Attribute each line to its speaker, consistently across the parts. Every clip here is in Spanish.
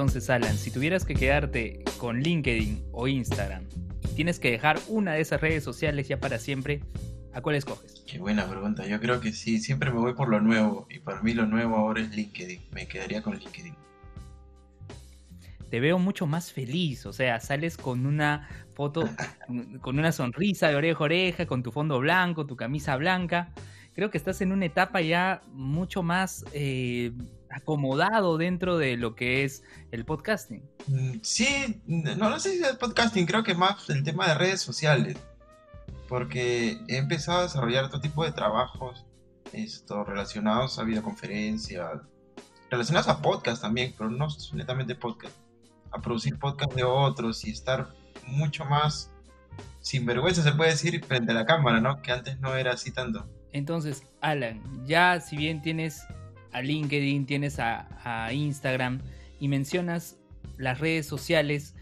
Speaker 1: Entonces, Alan, si tuvieras que quedarte con LinkedIn o Instagram y tienes que dejar una de esas redes sociales ya para siempre, ¿a cuál escoges?
Speaker 2: Qué buena pregunta. Yo creo que sí, siempre me voy por lo nuevo y para mí lo nuevo ahora es LinkedIn. Me quedaría con LinkedIn.
Speaker 1: Te veo mucho más feliz, o sea, sales con una foto, con una sonrisa de oreja a oreja, con tu fondo blanco, tu camisa blanca. Creo que estás en una etapa ya mucho más eh, acomodado dentro de lo que es el podcasting.
Speaker 2: Mm, sí, no, no sé si es el podcasting, creo que más el tema de redes sociales porque he empezado a desarrollar otro tipo de trabajos esto, relacionados a videoconferencias, relacionados a podcast también, pero no netamente podcast, a producir podcast de otros y estar mucho más sin vergüenza, se puede decir, frente a la cámara, ¿no? Que antes no era así tanto.
Speaker 1: Entonces, Alan, ya si bien tienes a LinkedIn, tienes a, a Instagram y mencionas las redes sociales,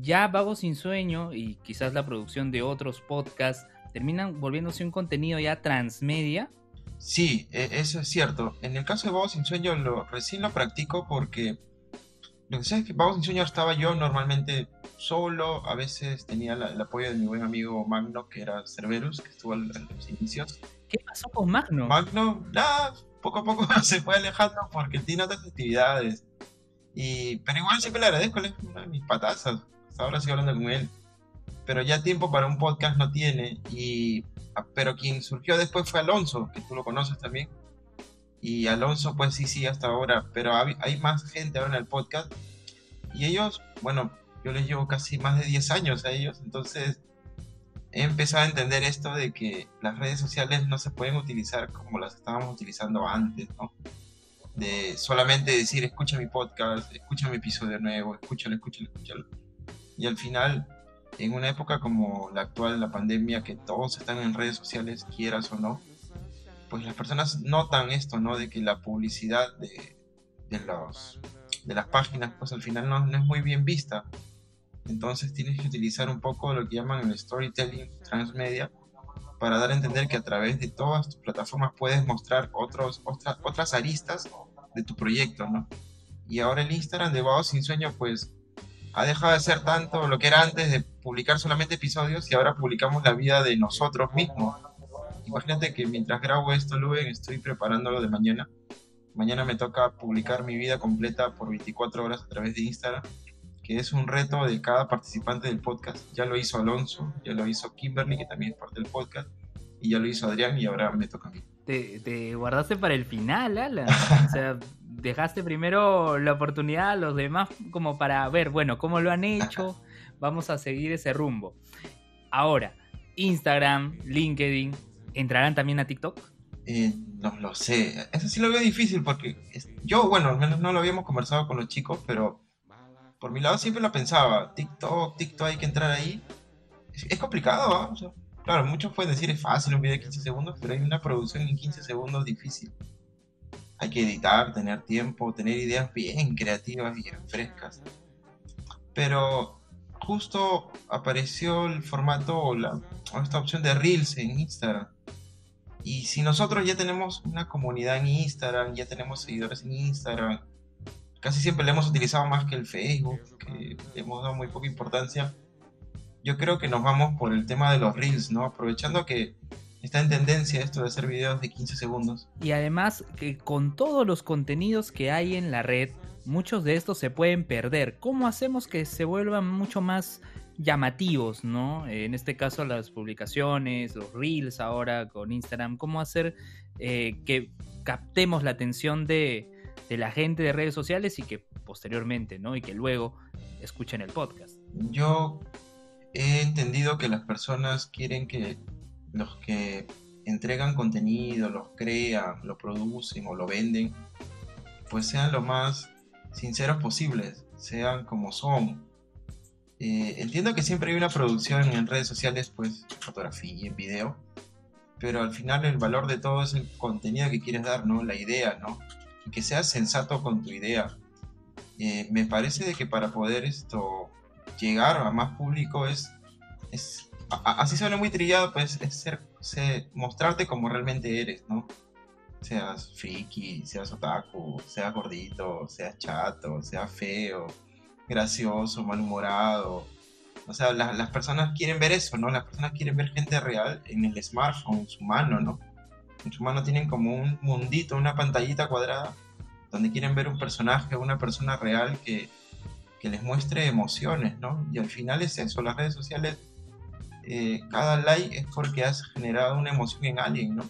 Speaker 1: ya Vago Sin Sueño y quizás la producción de otros podcasts terminan volviéndose un contenido ya transmedia.
Speaker 2: Sí, e, eso es cierto. En el caso de Vago Sin Sueño lo, recién lo practico porque lo que sé es que Vago Sin Sueño estaba yo normalmente solo, a veces tenía el apoyo de mi buen amigo Magno, que era Cerberus, que estuvo en los inicios.
Speaker 1: ¿Qué pasó con Magno?
Speaker 2: Magno, nada, poco a poco se fue alejando porque tiene otras actividades. Y, pero igual siempre le agradezco, es una de mis patazas. Hasta ahora sigo hablando con él pero ya tiempo para un podcast no tiene. Y, ah, pero quien surgió después fue Alonso, que tú lo conoces también. Y Alonso, pues sí, sí, hasta ahora. Pero hay, más gente ahora en el podcast. Y ellos, bueno, yo les llevo casi más de 10 años a ellos. Entonces he empezado a entender esto de que las redes sociales no se pueden utilizar como las estábamos utilizando antes, ¿no? De solamente decir, escucha mi podcast, escucha mi episodio nuevo, escúchalo, escúchalo, escúchalo. Y al final en una época como la actual, la pandemia, que todos están en redes sociales, quieras o no, pues las personas notan esto, ¿no? De que la publicidad de, de, los, de las páginas, pues al final no, no, es muy bien vista. Entonces tienes que utilizar un poco lo que llaman el storytelling transmedia para dar a entender que a través de todas tus plataformas puedes mostrar otros, otras, otras aristas de tu proyecto, ¿no? Y ahora el Instagram de Bao Sin Sueño, pues ha dejado de ser tanto lo que era antes de publicar solamente episodios y ahora publicamos la vida de nosotros mismos. Imagínate que mientras grabo esto, Luven, estoy preparándolo de mañana. Mañana me toca publicar mi vida completa por 24 horas a través de Instagram, que es un reto de cada participante del podcast. Ya lo hizo Alonso, ya lo hizo Kimberly, que también es parte del podcast, y ya lo hizo Adrián y ahora me toca a mí.
Speaker 1: Te, te guardaste para el final, Alan. o sea, dejaste primero la oportunidad a los demás como para ver, bueno, cómo lo han hecho, vamos a seguir ese rumbo. Ahora, Instagram, LinkedIn, ¿entrarán también a TikTok?
Speaker 2: Eh, no lo sé, eso sí lo veo difícil porque yo, bueno, al menos no lo habíamos conversado con los chicos, pero por mi lado siempre lo pensaba, TikTok, TikTok hay que entrar ahí. Es, complicado, claro, muchos pueden decir es fácil un video de 15 segundos, pero hay una producción en 15 segundos difícil hay que editar, tener tiempo, tener ideas bien creativas y frescas. Pero justo apareció el formato o, esta opción de Reels en Instagram. Y si nosotros ya tenemos una comunidad en Instagram, ya tenemos seguidores en Instagram, casi siempre le hemos utilizado más que el Facebook, que le hemos dado muy poca importancia. Yo creo que nos vamos por el tema de los Reels, ¿no? Aprovechando que está en tendencia esto de hacer videos de 15 segundos.
Speaker 1: Y además que con todos los contenidos que hay en la red, muchos de estos se pueden perder. ¿Cómo hacemos que se vuelvan mucho más llamativos, ¿no? En este caso las publicaciones, los reels ahora con Instagram, ¿cómo hacer eh, que captemos la atención de, de, la gente de redes sociales y que posteriormente, ¿no? Y que luego escuchen el podcast.
Speaker 2: Yo he entendido que las personas quieren que los que entregan contenido, los crean, lo producen o lo venden, pues sean lo más sinceros posibles, sean como son. Eh, entiendo que siempre hay una producción en redes sociales, pues fotografía, en video, pero al final el valor de todo es el contenido que quieres dar, ¿no? La idea, ¿no? Que seas sensato con tu idea. Eh, me parece de que para poder esto llegar a más público es, es así suena muy trillado, pues es ser, mostrarte como realmente eres, ¿no? Seas friki, seas otaku, seas gordito, seas chato, seas feo, gracioso, malhumorado. O sea, las personas quieren ver eso, ¿no? Las personas quieren ver gente real en el smartphone, su mano, ¿no? Su mano tienen como un mundito, una pantallita cuadrada, donde quieren ver un personaje, una persona real que, que les muestre emociones, ¿no? Y al final es eso, las redes sociales, eh, cada like es porque has generado una emoción en alguien, ¿no?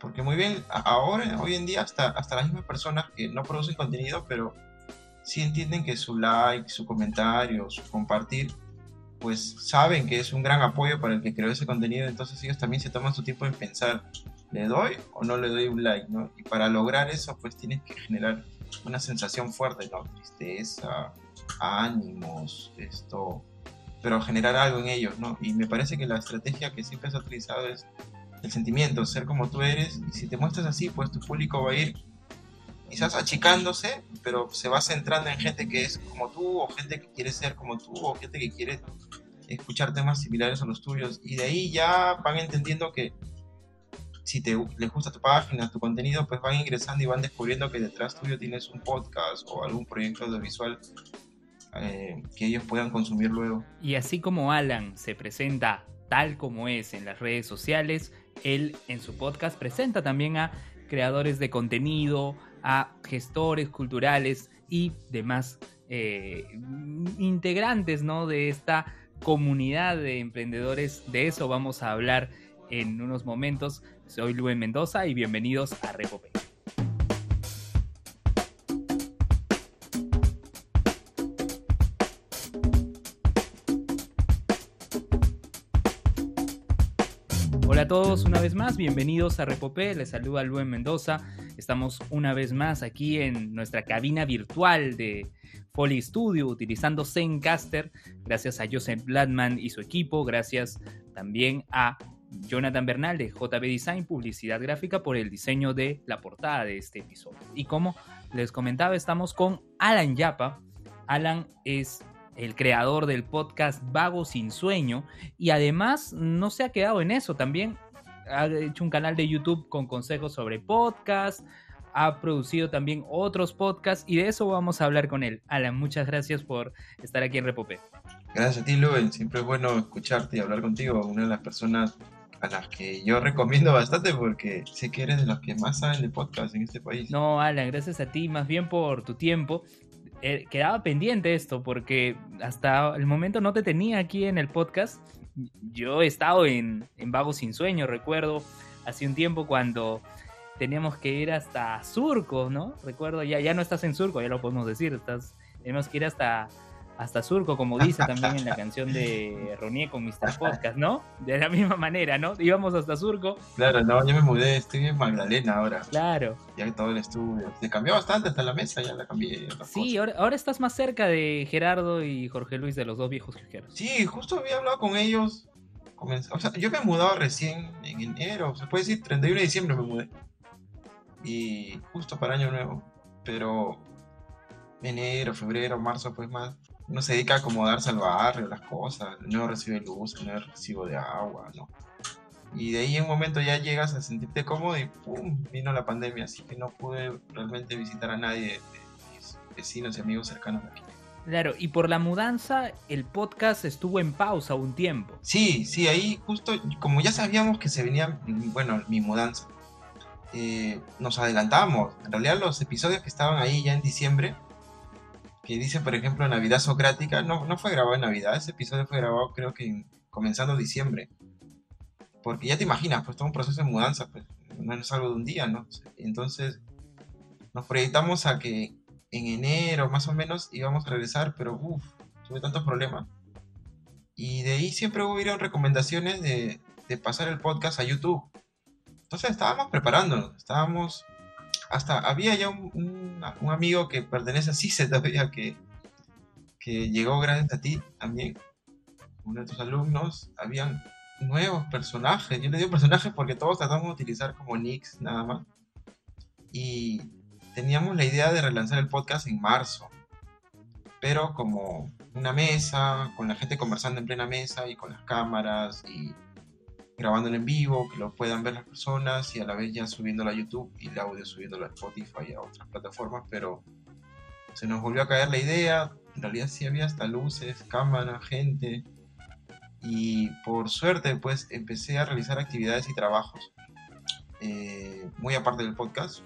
Speaker 2: Porque muy bien, ahora, hoy en día, hasta, hasta las mismas personas que no producen contenido, pero sí entienden que su like, su comentario, su compartir, pues saben que es un gran apoyo para el que creó ese contenido, entonces ellos también se toman su tiempo en pensar, ¿le doy o no le doy un like? ¿no? Y para lograr eso, pues tienes que generar una sensación fuerte, ¿no? Tristeza, ánimos, esto, pero generar algo en ellos, ¿no? Y me parece que la estrategia que siempre has utilizado es el sentimiento, ser como tú eres, y si te muestras así, pues tu público va a ir quizás achicándose, pero se va centrando en gente que es como tú, o gente que quiere ser como tú, o gente que quiere escuchar temas similares a los tuyos, y de ahí ya van entendiendo que si te, les gusta tu página, tu contenido, pues van ingresando y van descubriendo que detrás tuyo tienes un podcast o algún proyecto audiovisual eh, que ellos puedan consumir luego.
Speaker 1: Y así como Alan se presenta tal como es en las redes sociales, él en su podcast presenta también a creadores de contenido, a gestores culturales y demás eh, integrantes ¿no? de esta comunidad de emprendedores. De eso vamos a hablar en unos momentos. Soy Luis Mendoza y bienvenidos a Repope. Hola a todos, una vez más, bienvenidos a Repopé, les saluda Luis Mendoza. Estamos una vez más aquí en nuestra cabina virtual de Foley Studio utilizando Zencaster, gracias a Joseph Bladman y su equipo, gracias también a Jonathan Bernal de JB Design, publicidad gráfica, por el diseño de la portada de este episodio. Y como les comentaba, estamos con Alan Yapa. Alan es el creador del podcast Vago sin Sueño, y además no se ha quedado en eso, también ha hecho un canal de YouTube con consejos sobre podcast, ha producido también otros podcasts y de eso vamos a hablar con él. Alan, muchas gracias por estar aquí en Repopé.
Speaker 2: Gracias a ti, Luen. Siempre es bueno escucharte y hablar contigo, una de las personas a las que yo recomiendo bastante porque sé que eres de los que más saben de podcast en este país.
Speaker 1: No, Alan, gracias a ti, más bien por tu tiempo eh, quedaba pendiente esto porque hasta el momento no te tenía aquí en el podcast. Yo he estado en, en Vago Sin Sueño, recuerdo hace un tiempo cuando teníamos que ir hasta Surco, ¿no? Recuerdo, ya, ya no estás en Surco, ya lo podemos decir, estás, tenemos que ir hasta hasta surco, como dice también en la canción de Ronnie con Mr. Podcast, ¿no? De la misma manera, ¿no? Íbamos hasta surco.
Speaker 2: Claro, no, yo me mudé, estoy en Magdalena ahora.
Speaker 1: Claro.
Speaker 2: Ya todo el estudio. Se cambió bastante hasta la mesa, ya la cambié.
Speaker 1: Sí, ahora, ahora, estás más cerca de Gerardo y Jorge Luis, de los dos viejos quejeros.
Speaker 2: Sí, justo había hablado con ellos. O sea, yo me he mudado recién en enero, se puede decir 31 de diciembre me mudé. Y justo para Año Nuevo. Pero enero, febrero, marzo, pues más uno se dedica a acomodarse al barrio, las cosas, no recibe luz, no recibo de agua, ¿no? Y de ahí en un momento ya llegas a sentirte cómodo y ¡pum! vino la pandemia, así que no pude realmente visitar a nadie de, mis vecinos y amigos cercanos de aquí.
Speaker 1: Claro, y por la mudanza el podcast estuvo en pausa un tiempo.
Speaker 2: Sí, sí, ahí justo como ya sabíamos que se venía, bueno, mi mudanza, eh, nos adelantamos. En realidad los episodios que estaban ahí ya en diciembre que dice, por ejemplo, Navidad Socrática, no, no fue grabado en Navidad, ese episodio fue grabado creo que comenzando diciembre. Porque ya te imaginas, pues todo un proceso de mudanza, pues no es algo de un día, ¿no? Entonces nos proyectamos a que en enero más o menos íbamos a regresar, pero uff, tuve tantos problemas. Y de ahí siempre hubieron recomendaciones de, de pasar el podcast a YouTube. Entonces estábamos preparándonos, estábamos hasta había ya un, amigo que pertenece a CICE todavía que, que llegó gracias a ti también, uno de tus alumnos, habían nuevos personajes. Yo le digo personajes porque todos tratamos de utilizar como nicks nada más. Y teníamos la idea de relanzar el podcast en marzo, pero como una mesa, con la gente conversando en plena mesa y con las cámaras y grabándolo en vivo, que lo puedan ver las personas y a la vez ya subiéndolo a YouTube y el audio subiéndolo a Spotify y a otras plataformas, pero se nos volvió a caer la idea, en realidad sí había hasta luces, cámara, gente. Y por suerte, pues empecé a realizar actividades y trabajos eh, muy aparte del podcast.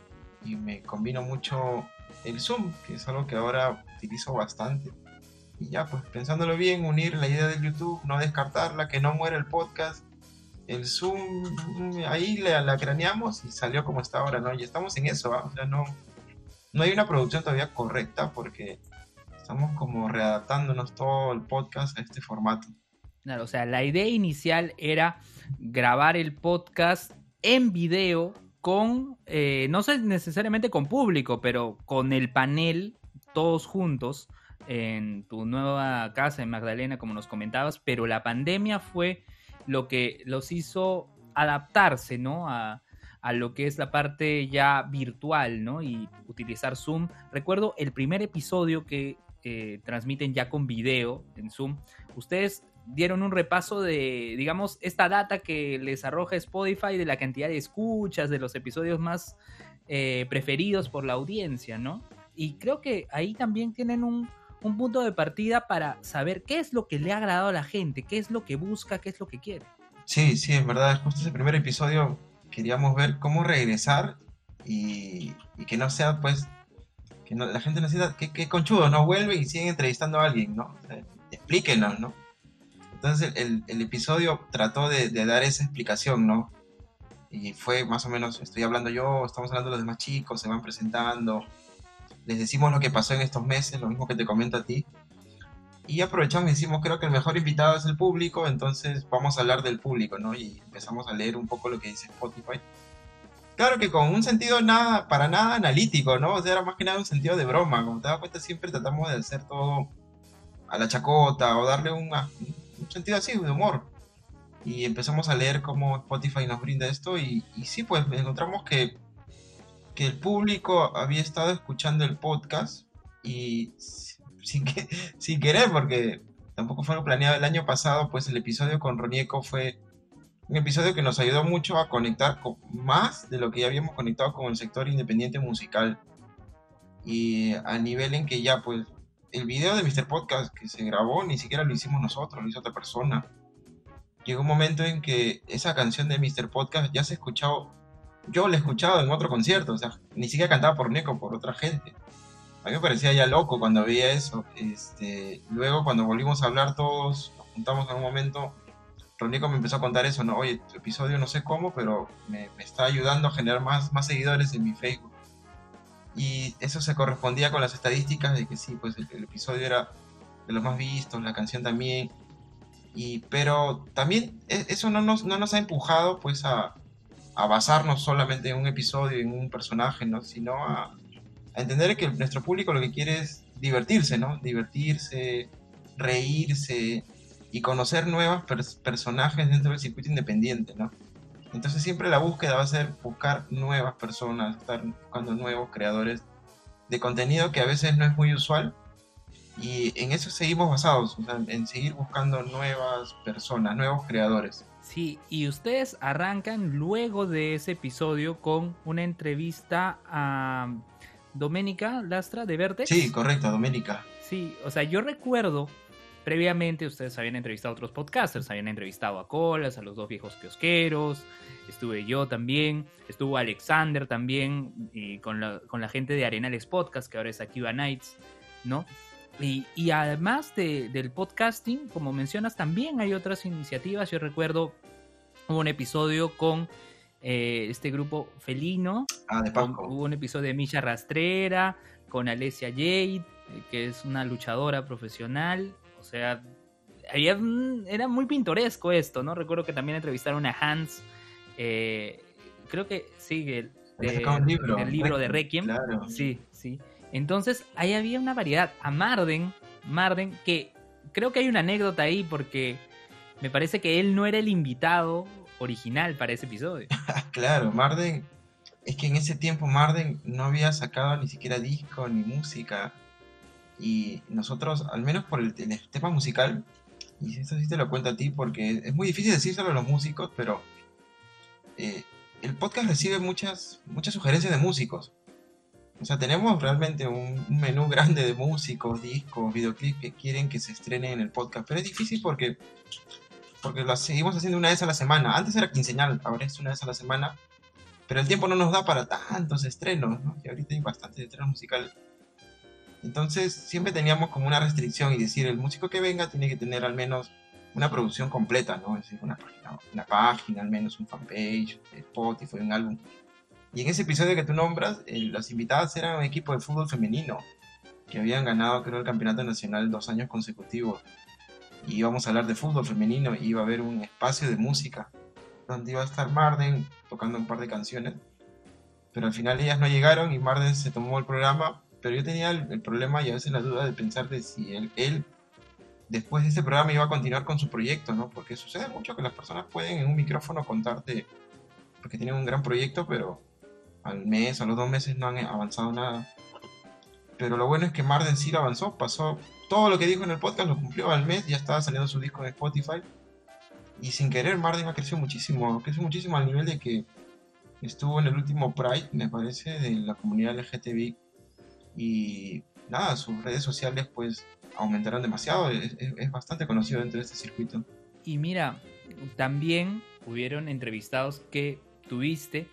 Speaker 2: Y me combino mucho el Zoom, que es algo que ahora utilizo bastante. Y ya, pues pensándolo bien, unir la idea del YouTube, no descartarla, que no muera el podcast. El Zoom, ahí la, la craneamos y salió como está ahora, ¿no? Y estamos en eso, ¿ah? o sea, no, no hay una producción todavía correcta porque estamos como readaptándonos todo el podcast a este formato.
Speaker 1: Claro, o sea, la idea inicial era grabar el podcast en video con, eh, no sé necesariamente con público, pero con el panel todos juntos en tu nueva casa en Magdalena, como nos comentabas, pero la pandemia fue lo que los hizo adaptarse, ¿no? A, a lo que es la parte ya virtual, ¿no? Y utilizar Zoom. Recuerdo el primer episodio que eh, transmiten ya con video en Zoom. Ustedes dieron un repaso de, digamos, esta data que les arroja Spotify de la cantidad de escuchas, de los episodios más eh, preferidos por la audiencia, ¿no? Y creo que ahí también tienen un, un punto de partida para saber qué es lo que le ha agradado a la gente, qué es lo que busca, qué es lo que quiere.
Speaker 2: Sí, sí, es verdad. Justo ese primer episodio queríamos ver cómo regresar y, que no sea, pues, que la gente necesita, que, que conchudo, no vuelve y siguen entrevistando a alguien, ¿no? explíquenos, ¿no? Entonces el, episodio trató de, dar esa explicación, ¿no? Y fue más o menos, estoy hablando yo, estamos hablando los demás chicos, se van presentando, les decimos lo que pasó en estos meses, lo mismo que te comento a ti. Y aprovechamos y decimos, creo que el mejor invitado es el público, entonces vamos a hablar del público, ¿no? Y empezamos a leer un poco lo que dice Spotify. Claro que con un sentido nada, para nada analítico, ¿no? O sea, era más que nada un sentido de broma. Como te das cuenta, siempre tratamos de hacer todo a la chacota o darle un, un sentido así de humor. Y empezamos a leer cómo Spotify nos brinda esto y, y sí, pues encontramos que, que el público había estado escuchando el podcast y sin, que, sin querer, porque tampoco fue lo planeado el año pasado, pues el episodio con Ronieco fue un episodio que nos ayudó mucho a conectar con más de lo que ya habíamos conectado con el sector independiente musical. Y a nivel en que ya, pues, el video de Mr. Podcast que se grabó ni siquiera lo hicimos nosotros, lo hizo otra persona. Llegó un momento en que esa canción de Mr. Podcast ya se ha escuchado, yo la he escuchado en otro concierto, o sea, ni siquiera cantaba por Neko, por otra gente a mí me parecía ya loco cuando veía eso. Este, luego cuando volvimos a hablar todos, nos juntamos en un momento, Ronico me empezó a contar eso, no, oye, tu episodio no sé cómo, pero me, está ayudando a generar más, más seguidores en mi Facebook. Y eso se correspondía con las estadísticas de que sí, pues el, episodio era de los más vistos, la canción también. Y, pero también e, eso no nos, no nos ha empujado pues a, a basarnos solamente en un episodio, en un personaje, ¿no? sino a, entender que nuestro público lo que quiere es divertirse, ¿no? Divertirse, reírse y conocer nuevos personajes dentro del circuito independiente, ¿no? Entonces siempre la búsqueda va a ser buscar nuevas personas, estar buscando nuevos creadores de contenido que a veces no es muy usual y en eso seguimos basados, o sea, en seguir buscando nuevas personas, nuevos creadores.
Speaker 1: Sí, y ustedes arrancan luego de ese episodio con una entrevista a Doménica Lastra de Verde.
Speaker 2: Sí, correcto, Doménica.
Speaker 1: Sí, o sea, yo recuerdo previamente ustedes habían entrevistado a otros podcasters, habían entrevistado a Colas, a los dos viejos kiosqueros, estuve yo también, estuvo Alexander también, y con la, con la gente de Arenales Podcast, que ahora es Akiva Nights, ¿no? Y, y además de, del podcasting, como mencionas, también hay otras iniciativas. Yo recuerdo un episodio con eh, este grupo felino.
Speaker 2: Ah, de
Speaker 1: Hubo un episodio de Misha Rastrera con Alessia Jade, eh, que es una luchadora profesional. O sea, era muy pintoresco esto, ¿no? Recuerdo que también entrevistaron a Hans. Eh, creo que sí, el,
Speaker 2: libro,
Speaker 1: el libro de Requiem. Sí, sí. Entonces, ahí había una variedad. A Marden, Marden, que creo que hay una anécdota ahí porque me parece que él no era el invitado original para ese episodio.
Speaker 2: claro, Marden, es que en ese tiempo Marden no había sacado ni siquiera disco ni música. Y nosotros, al menos por el, tema musical, y eso sí te lo cuento a ti porque es muy difícil decírselo a los músicos, pero eh, el podcast recibe muchas, muchas sugerencias de músicos. O sea, tenemos realmente un menú grande de músicos, discos, videoclips que quieren que se estrenen en el podcast, pero es difícil porque, porque lo seguimos haciendo una vez a la semana. Antes era quincenal, ahora es una vez a la semana, pero el tiempo no nos da para tantos estrenos, ¿no? Y ahorita hay bastantes estrenos musicales. Entonces siempre teníamos como una restricción y decir, el músico que venga tiene que tener al menos una producción completa, ¿no? Es decir, una página, una página al menos un fanpage, Spotify, un álbum. Y en ese episodio que tú nombras, las invitadas eran un equipo de fútbol femenino que habían ganado, creo, el campeonato nacional dos años consecutivos. Y íbamos a hablar de fútbol femenino y iba a haber un espacio de música donde iba a estar Marden tocando un par de canciones. Pero al final ellas no llegaron y Marden se tomó el programa. Pero yo tenía el, problema y a veces la duda de pensar de si él, él después de ese programa iba a continuar con su proyecto, ¿no? Porque sucede mucho que las personas pueden en un micrófono contarte porque tienen un gran proyecto, pero al mes, a los dos meses no han avanzado nada. Pero lo bueno es que Marden sí lo avanzó, pasó todo lo que dijo en el podcast, lo cumplió al mes, ya estaba saliendo su disco en Spotify. Y sin querer, Marden ha crecido muchísimo, creció muchísimo al nivel de que estuvo en el último Pride, me parece, de la comunidad LGTB. Y nada, sus redes sociales pues aumentaron demasiado, es, es bastante conocido dentro de este circuito.
Speaker 1: Y mira, también hubieron entrevistados que tuviste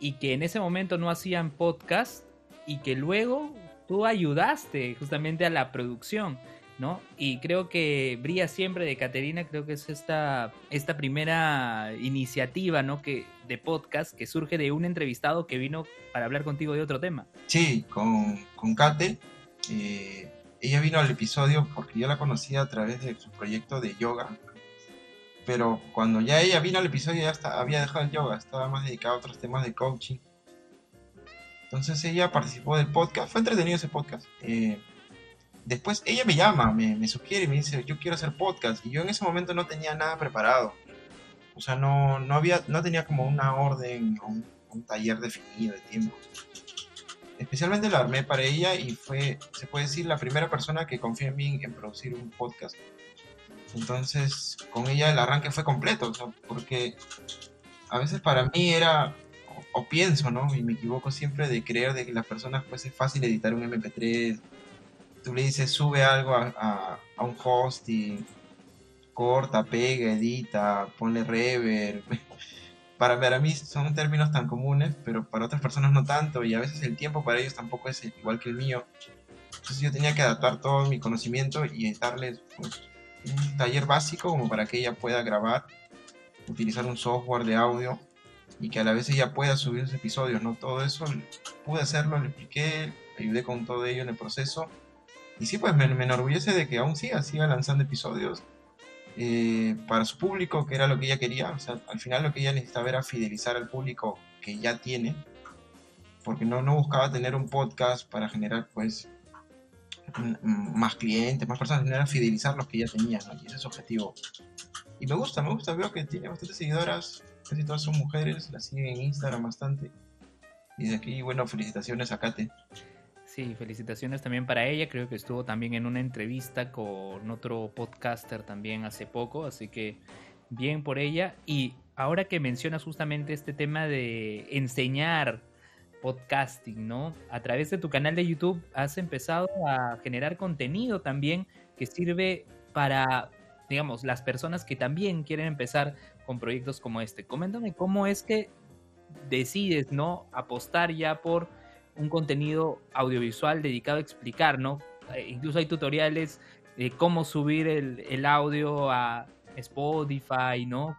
Speaker 1: y que en ese momento no hacían podcast y que luego tú ayudaste justamente a la producción, ¿no? Y creo que Brilla Siempre de Caterina, creo que es esta, esta primera iniciativa, ¿no? Que, de podcast que surge de un entrevistado que vino para hablar contigo de otro tema.
Speaker 2: Sí, con, con Kate. Eh, ella vino al episodio porque yo la conocía a través de su proyecto de yoga, pero cuando ya ella vino al episodio ya había dejado el yoga, estaba más dedicada a otros temas de coaching. Entonces ella participó del podcast, fue entretenido ese podcast. Eh, después ella me llama, me, sugiere y me dice, yo quiero hacer podcast. Y yo en ese momento no tenía nada preparado. O sea, no, no, había, no tenía como una orden un, un taller definido de tiempo. Especialmente lo armé para ella y fue, se puede decir, la primera persona que confió en mí en producir un podcast entonces, con ella el arranque fue completo, porque a veces para mí era, o, pienso, ¿no? Y me equivoco siempre de creer de que las personas pues es fácil editar un MP3. Tú le dices, sube algo a, un host y corta, pega, edita, ponle reverb. Para, para mí son términos tan comunes, pero para otras personas no tanto, y a veces el tiempo para ellos tampoco es igual que el mío. Entonces yo tenía que adaptar todo mi conocimiento y editarles pues, un taller básico como para que ella pueda grabar, utilizar un software de audio y que a la vez ella pueda subir sus episodios, ¿no? Todo eso pude hacerlo, le expliqué, ayudé con todo ello en el proceso. Y sí, pues me, enorgullece de que aún siga, siga lanzando episodios eh, para su público, que era lo que ella quería. O sea, al final lo que ella necesitaba era fidelizar al público que ya tiene, porque no, no buscaba tener un podcast para generar, pues, más clientes, más personas, era fidelizar los que ya tenían, y ese es su objetivo. Y me gusta, me gusta, veo que tiene bastantes seguidoras, casi todas son mujeres, la siguen en Instagram bastante. Y de aquí, bueno, felicitaciones a Kate.
Speaker 1: Sí, felicitaciones también para ella. Creo que estuvo también en una entrevista con otro podcaster también hace poco, así que bien por ella. Y ahora que mencionas justamente este tema de enseñar podcasting, ¿no? A través de tu canal de YouTube has empezado a generar contenido también que sirve para, digamos, las personas que también quieren empezar con proyectos como este. Coméntame cómo es que decides, ¿no? Apostar ya por un contenido audiovisual dedicado a explicar, ¿no? Eh, incluso hay tutoriales de cómo subir el, audio a Spotify, ¿no?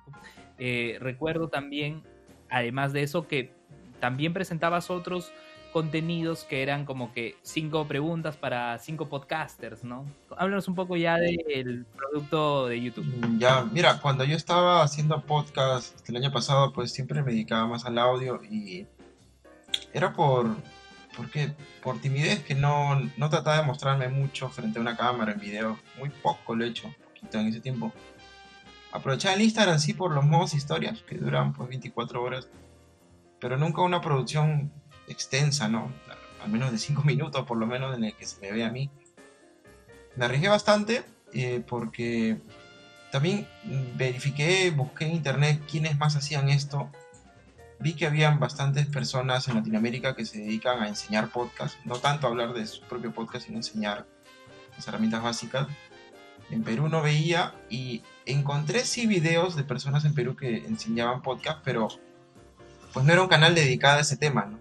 Speaker 1: Eh, recuerdo también, además de eso, que también presentabas otros contenidos que eran como que cinco preguntas para cinco podcasters, ¿no? Háblanos un poco ya del producto de YouTube.
Speaker 2: Mm, ya, mira, cuando yo estaba haciendo podcast el año pasado, pues siempre me dedicaba más al audio y era por, ¿por qué? Por timidez que no, no trataba de mostrarme mucho frente a una cámara en video, muy poco lo he hecho, poquito en ese tiempo. Aprovechaba el Instagram sí por los modos historias que duran pues 24 horas pero nunca una producción extensa, ¿no? Al menos de cinco minutos, por lo menos, en el que se me ve a mí. Me arriesgué bastante eh, porque también verifiqué, busqué en internet quiénes más hacían esto vi que habían bastantes personas en Latinoamérica que se dedican a enseñar podcast, no tanto a hablar de su propio podcast, sino enseñar las herramientas básicas. En Perú no veía y encontré sí videos de personas en Perú que enseñaban podcast, pero pues no era un canal dedicado a ese tema, ¿no?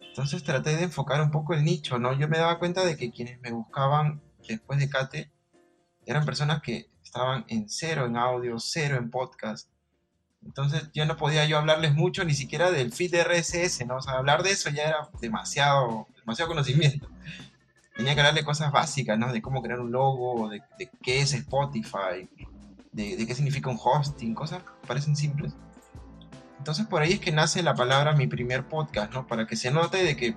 Speaker 2: Entonces traté de enfocar un poco el nicho, ¿no? Yo me daba cuenta de que quienes me buscaban después de Kate eran personas que estaban en cero en audio, cero en podcast. Entonces yo no podía yo hablarles mucho ni siquiera del feed de RSS, ¿no? O sea, hablar de eso ya era demasiado, demasiado conocimiento. Tenía que hablarle cosas básicas, ¿no? De cómo crear un logo, de, qué es Spotify, de, de, qué significa un hosting, cosas que parecen simples. Entonces por ahí es que nace la palabra mi primer podcast, ¿no? Para que se note de que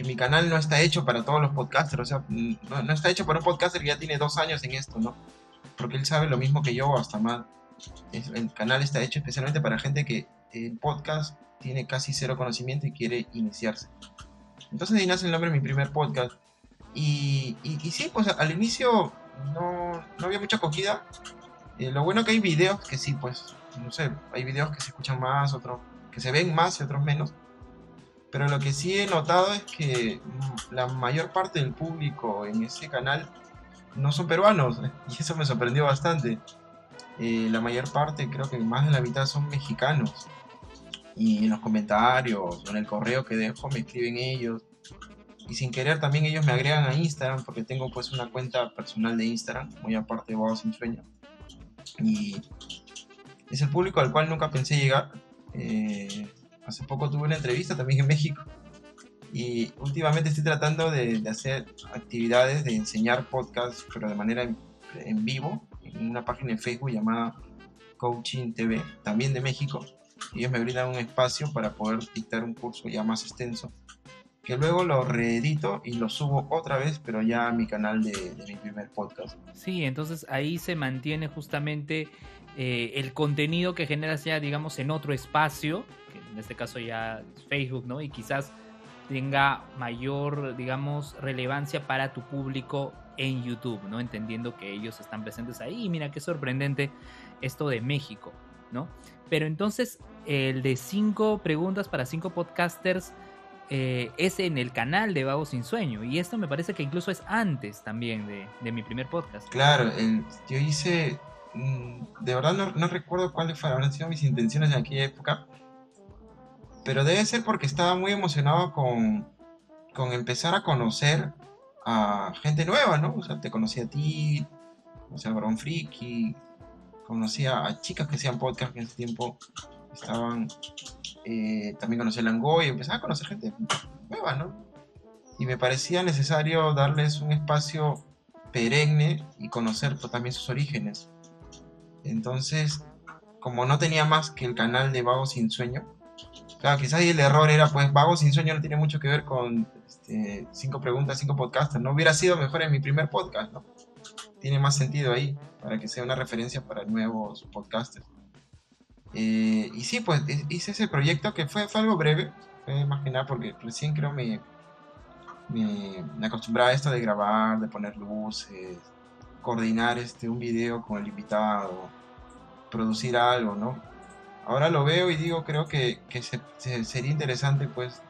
Speaker 2: que mi canal no está hecho para todos los podcasters, o sea, no, está hecho para un podcaster que ya tiene dos años en esto, ¿no? Porque él sabe lo mismo que yo, hasta más. El canal está hecho especialmente para gente que el podcast tiene casi cero conocimiento y quiere iniciarse. Entonces ahí nace el nombre de mi primer podcast. Y, y, sí, pues al inicio no, no había mucha acogida. Eh, lo bueno que hay videos que sí, pues, no sé, hay videos que se escuchan más, otros que se ven más y otros menos. Pero lo que sí he notado es que la mayor parte del público en ese canal no son peruanos, y eso me sorprendió bastante. Eh, la mayor parte, creo que más de la mitad son mexicanos. Y en los comentarios o en el correo que dejo me escriben ellos. Y sin querer también ellos me agregan a Instagram porque tengo pues una cuenta personal de Instagram, muy aparte de Bodo Sin Sueño. Y es el público al cual nunca pensé llegar. Eh, hace poco tuve una entrevista también en México y últimamente estoy tratando de, hacer actividades de enseñar podcast, pero de manera en, vivo, en una página en Facebook llamada Coaching TV, también de México. Ellos me brindan un espacio para poder dictar un curso ya más extenso, que luego lo reedito y lo subo otra vez, pero ya a mi canal de, mi primer podcast.
Speaker 1: Sí, entonces ahí se mantiene justamente eh, el contenido que generas ya, digamos, en otro espacio en este caso ya es Facebook, ¿no? Y quizás tenga mayor, digamos, relevancia para tu público en YouTube, ¿no? Entendiendo que ellos están presentes ahí. Y mira qué sorprendente esto de México, ¿no? Pero entonces, el de cinco preguntas para cinco podcasters eh, es en el canal de Vago Sin Sueño. Y esto me parece que incluso es antes también de, mi primer podcast.
Speaker 2: Claro, yo hice. Mm, de verdad no, recuerdo cuáles fueron sido mis intenciones en aquella época pero debe ser porque estaba muy emocionado con, con empezar a conocer a gente nueva, ¿no? O sea, te conocí a ti, conocí a Barón Friki, conocí a chicas que hacían podcast en ese tiempo estaban, eh, también conocí a Langoy, empezaba a conocer gente nueva, ¿no? Y me parecía necesario darles un espacio perenne y conocer pues, también sus orígenes. Entonces, como no tenía más que el canal de Vago Sin Sueño, Claro, quizás el error era, pues, Vago sin sueño no tiene mucho que ver con este, cinco preguntas, cinco podcasters. No hubiera sido mejor en mi primer podcast, ¿no? Tiene más sentido ahí, para que sea una referencia para nuevos podcasters. Eh, y sí, pues hice ese proyecto que fue, fue algo breve, fue más porque recién creo me, me, me acostumbraba a esto de grabar, de poner luces, coordinar este, un video con el invitado, producir algo, ¿no? ahora lo veo y digo, creo que, sería interesante pues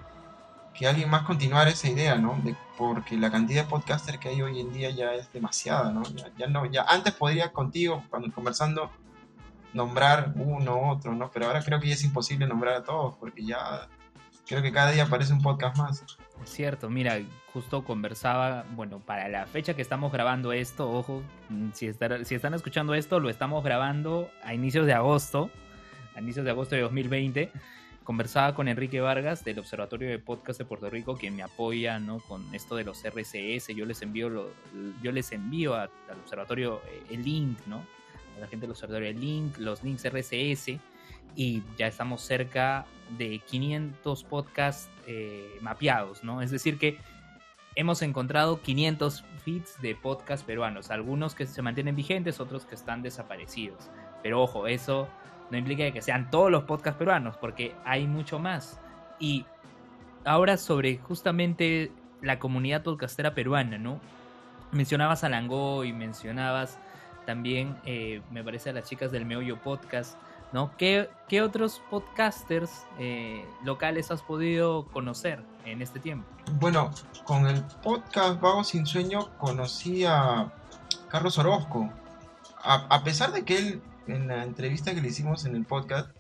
Speaker 2: que alguien más continuara esa idea, ¿no? porque la cantidad de podcasters que hay hoy en día ya es demasiada, ¿no? Ya, no, ya antes podría contigo, cuando conversando, nombrar uno, otro, ¿no? Pero ahora creo que ya es imposible nombrar a todos, porque ya creo que cada día aparece un podcast más.
Speaker 1: Cierto, mira, justo conversaba, bueno, para la fecha que estamos grabando esto, ojo, si, si están escuchando esto, lo estamos grabando a inicios de agosto a inicios de agosto de 2020, conversaba con Enrique Vargas del Observatorio de Podcast de Puerto Rico, quien me apoya ¿no? con esto de los RCS. Yo les envío, yo les envío al observatorio eh, el link, ¿no? A la gente del observatorio el link, los links RCS, y ya estamos cerca de 500 podcasts eh, mapeados, ¿no? Es decir, que hemos encontrado 500 feeds de podcast peruanos, algunos que se mantienen vigentes, otros que están desaparecidos. Pero ojo, eso no implica que sean todos los podcasts peruanos, porque hay mucho más. Y ahora sobre justamente la comunidad podcastera peruana, ¿no? Mencionabas a Lango y mencionabas también, eh, me parece, a las chicas del Meollo Podcast. ¿No? ¿Qué, otros podcasters eh, locales has podido conocer en este tiempo?
Speaker 2: Bueno, con el podcast Vago Sin Sueño conocí a Carlos Orozco. A, pesar de que él, en la entrevista que le hicimos en el podcast,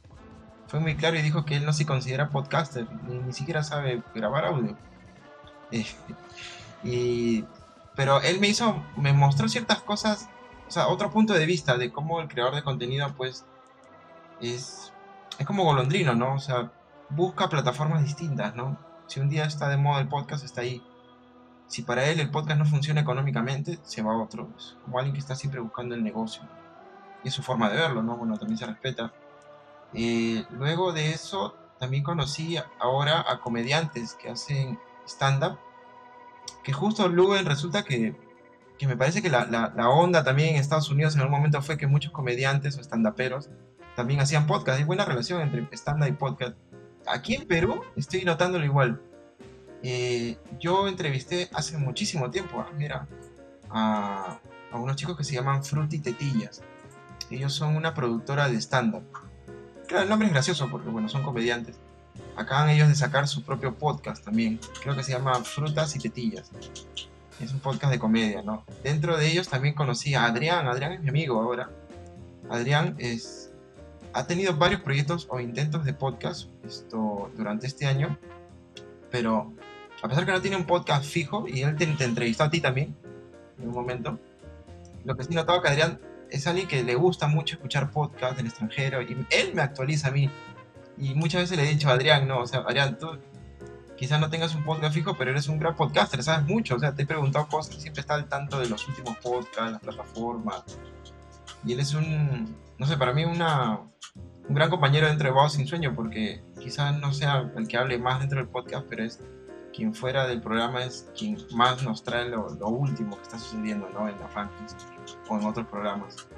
Speaker 2: fue muy claro y dijo que él no se considera podcaster, ni, ni siquiera sabe grabar audio. Eh, y, pero él me hizo, me mostró ciertas cosas, o sea, otro punto de vista de cómo el creador de contenido, pues, es, es como golondrino, ¿no? O sea, busca plataformas distintas, ¿no? Si un día está de moda el podcast, está ahí. Si para él el podcast no funciona económicamente, se va a otro. Es como alguien que está siempre buscando el negocio. Y es su forma de verlo, ¿no? Bueno, también se respeta. Eh, luego de eso, también conocí ahora a comediantes que hacen stand-up que justo luego resulta que, que me parece que la, la, onda también en Estados Unidos en algún momento fue que muchos comediantes o estandaperos también hacían podcast. Hay buena relación entre stand-up y podcast. Aquí en Perú estoy notándolo igual. Eh, yo entrevisté hace muchísimo tiempo, ah, mira, a, a, unos chicos que se llaman Fruity Tetillas. Ellos son una productora de stand-up. Claro, el nombre es gracioso porque, bueno, son comediantes acaban ellos de sacar su propio podcast también. Creo que se llama Frutas y Tetillas. Es un podcast de comedia, ¿no? Dentro de ellos también conocí a Adrián. Adrián es mi amigo ahora. Adrián es, ha tenido varios proyectos o intentos de podcast esto, durante este año. Pero a pesar que no tiene un podcast fijo, y él te, te entrevistó a ti también en un momento, lo que sí notaba que Adrián es alguien que le gusta mucho escuchar podcast del extranjero y él me actualiza a mí y muchas veces le he dicho a Adrián, no, o sea, Adrián, tú quizás no tengas un podcast fijo, pero eres un gran podcaster, sabes mucho, o sea, te he preguntado cosas, siempre está al tanto de los últimos podcasts, las plataformas. Y él es un, no sé, para mí una, un gran compañero dentro de Voz Sin Sueño, porque quizás no sea el que hable más dentro del podcast, pero es quien fuera del programa es quien más nos trae lo, lo último que está sucediendo ¿no? en la fanpage o en otros programas.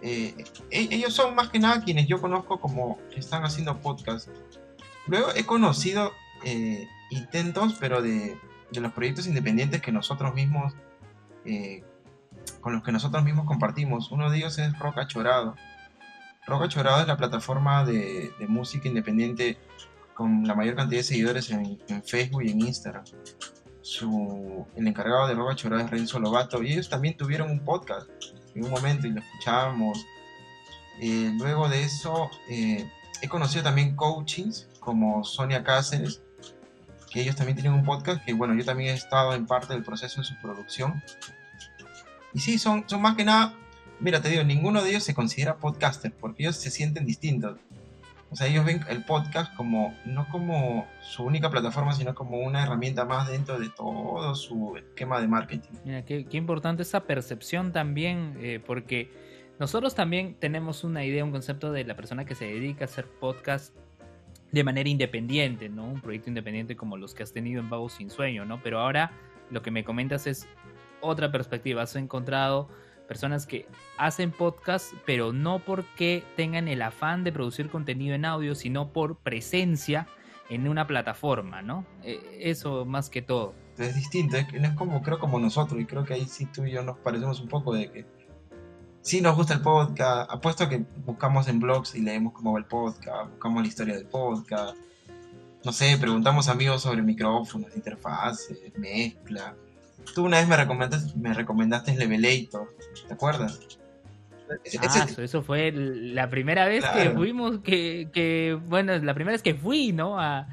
Speaker 2: Eh, e-, ellos son más que nada quienes yo conozco como que están haciendo podcast. Luego he conocido eh, intentos, pero de, los proyectos independientes que nosotros mismos, eh, con los que nosotros mismos compartimos. Uno de ellos es Roca Chorado. Roca Chorado es la plataforma de, música independiente con la mayor cantidad de seguidores en, Facebook y en Instagram. El encargado de Roca Chorado es Renzo Lobato y ellos también tuvieron un podcast en un momento y lo escuchábamos. Eh, luego de eso, eh, he conocido también coachings como Sonia Cáceres, que ellos también tienen un podcast que, bueno, yo también he estado en parte del proceso de su producción. Y sí, son, son más que nada, mira, te digo, ninguno de ellos se considera podcaster porque ellos se sienten distintos. O sea, ellos ven el podcast como, no como su única plataforma, sino como una herramienta más dentro de todo su esquema de marketing.
Speaker 1: Mira, qué, importante esa percepción también, eh, porque nosotros también tenemos una idea, un concepto de la persona que se dedica a hacer podcast de manera independiente, ¿no? Un proyecto independiente como los que has tenido en Vago Sin Sueño, ¿no? Pero ahora lo que me comentas es otra perspectiva. Has encontrado personas que hacen podcast, pero no porque tengan el afán de producir contenido en audio, sino por presencia en una plataforma, ¿no? E, eso más que todo.
Speaker 2: Es distinto, es, es como, creo como nosotros, y creo que ahí sí tú y yo nos parecemos un poco de que sí nos gusta el podcast, apuesto que buscamos en blogs y leemos cómo va el podcast, buscamos la historia del podcast, no sé, preguntamos a amigos sobre micrófonos, interfaces, mezcla, Tú una vez me recomendaste, me recomendaste Levelator, ¿te acuerdas?
Speaker 1: Ah, eso fue la primera vez que fuimos, que, que, bueno, la primera vez que fui, ¿no? A,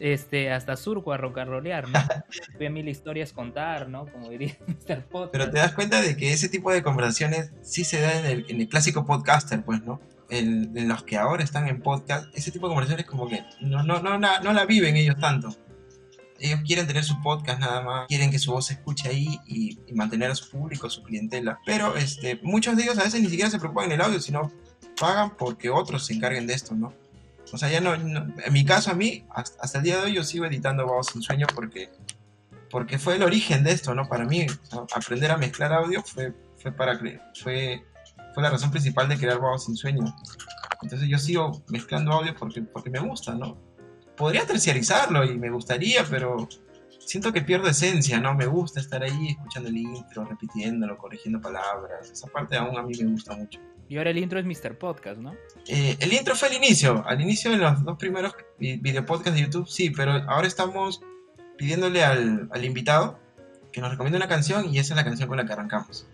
Speaker 1: este, hasta Surco a rocarrolear, ¿no? Fui a mil historias contar, ¿no? Como diría Mr. Potter.
Speaker 2: Pero te das cuenta de que ese tipo de conversaciones sí se da en el, en el clásico podcaster, pues, ¿no? En, en, los que ahora están en podcast, ese tipo de conversaciones como que no, no, no, no la viven ellos tanto ellos quieren tener su podcast nada más, quieren que su voz se escuche ahí y, mantener a su público, su clientela. Pero este, muchos de ellos a veces ni siquiera se preocupan en el audio, sino pagan porque otros se encarguen de esto, ¿no? O sea, ya no, en mi caso a mí, hasta, el día de hoy yo sigo editando Voz sin Sueño porque, porque fue el origen de esto, ¿no? Para mí, aprender a mezclar audio fue, fue, para, fue, fue la razón principal de crear Voz sin Sueño. Entonces yo sigo mezclando audio porque, porque me gusta, ¿no? Podría terciarizarlo y me gustaría, pero siento que pierdo esencia, ¿no? Me gusta estar ahí escuchando el intro, repitiéndolo, corrigiendo palabras. Esa parte aún a mí me gusta mucho.
Speaker 1: Y ahora el intro es Mr. Podcast, ¿no?
Speaker 2: Eh, el intro fue al inicio, al inicio de los dos primeros videopodcasts de YouTube, sí, pero ahora estamos pidiéndole al, al, invitado que nos recomiende una canción y esa es la canción con la que arrancamos.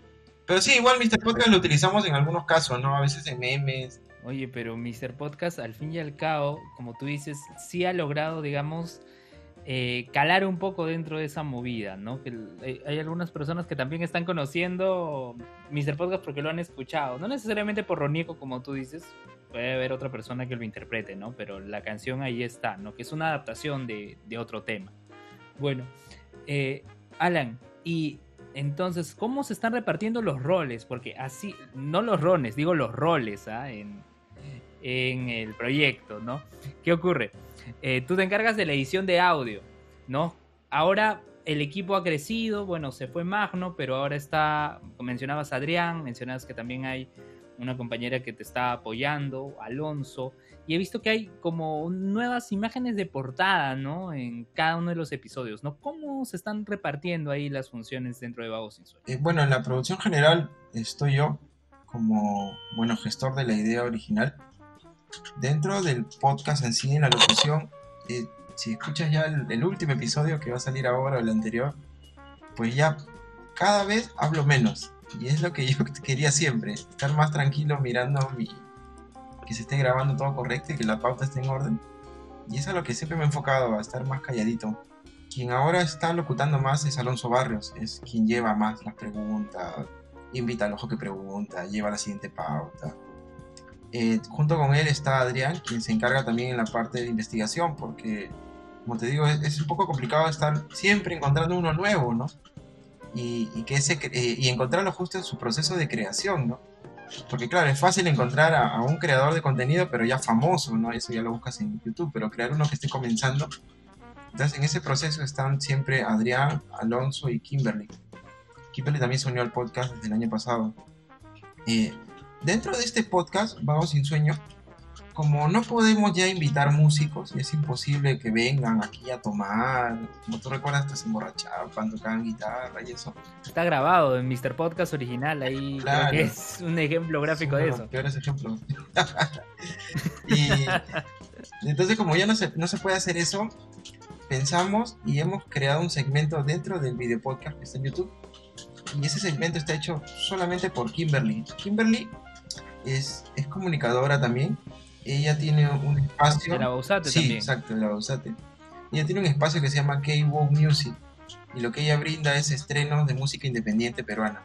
Speaker 2: Pero sí, igual Mr. Podcast lo utilizamos en algunos casos, ¿no? A veces en memes.
Speaker 1: Oye, pero Mr. Podcast, al fin y al cabo, como tú dices, sí ha logrado, digamos, eh, calar un poco dentro de esa movida, ¿no? Que hay, algunas personas que también están conociendo Mr. Podcast porque lo han escuchado, no necesariamente por Ronieco como tú dices, puede haber otra persona que lo interprete, ¿no? Pero la canción ahí está, ¿no? Que es una adaptación de, otro tema. Bueno, eh, Alan, y entonces, ¿cómo se están repartiendo los roles? Porque así, no los roles, digo los roles, ¿ah? En el proyecto, ¿no? ¿Qué ocurre? Eh, tú te encargas de la edición de audio, ¿no? Ahora el equipo ha crecido, bueno, se fue Magno, pero ahora está, mencionabas Adrián, mencionabas que también hay una compañera que te está apoyando, Alonso, y he visto que hay como nuevas imágenes de portada, ¿no? En cada uno de los episodios, ¿no? ¿Cómo se están repartiendo ahí las funciones dentro de Vago Sin
Speaker 2: eh, bueno, en la producción general estoy yo como, bueno, gestor de la idea original dentro del podcast en sí, en la locución, eh, si escuchas ya el, último episodio que va a salir ahora o el anterior, pues ya cada vez hablo menos. Y es lo que yo quería siempre, estar más tranquilo mirando mi, que se esté grabando todo correcto y que la pauta esté en orden. Y eso es lo que siempre me he enfocado, a estar más calladito. Quien ahora está locutando más es Alonso Barrios, es quien lleva más las preguntas, invita al ojo que pregunta, lleva la siguiente pauta. Eh, junto con él está Adrián, quien se encarga también en la parte de investigación, porque, como te digo, es, un poco complicado estar siempre encontrando uno nuevo, ¿no? Y, que ese, eh, y encontrarlo justo en su proceso de creación, ¿no? Porque claro, es fácil encontrar a, un creador de contenido, pero ya famoso, ¿no? Eso ya lo buscas en YouTube, pero crear uno que esté comenzando. Entonces, en ese proceso están siempre Adrián, Alonso y Kimberly. Kimberly también se unió al podcast desde el año pasado. Eh, dentro de este podcast, Vamos sin Sueño, como no podemos ya invitar músicos, y es imposible que vengan aquí a tomar, como tú recuerdas, te se emborrachaban, tocaban guitarra y eso.
Speaker 1: Está grabado en Mr. Podcast original, ahí creo que es un ejemplo gráfico de eso.
Speaker 2: Peores ejemplos. y entonces, como ya no se, no se puede hacer eso, pensamos y hemos creado un segmento dentro del video podcast que está en YouTube. Y ese segmento está hecho solamente por Kimberly. Kimberly es, es comunicadora también. Ella tiene un espacio.
Speaker 1: De la Bausate sí,
Speaker 2: exacto, de la Bausate. Ella tiene un espacio que se llama K-Wow Music. Y lo que ella brinda es estrenos de música independiente peruana.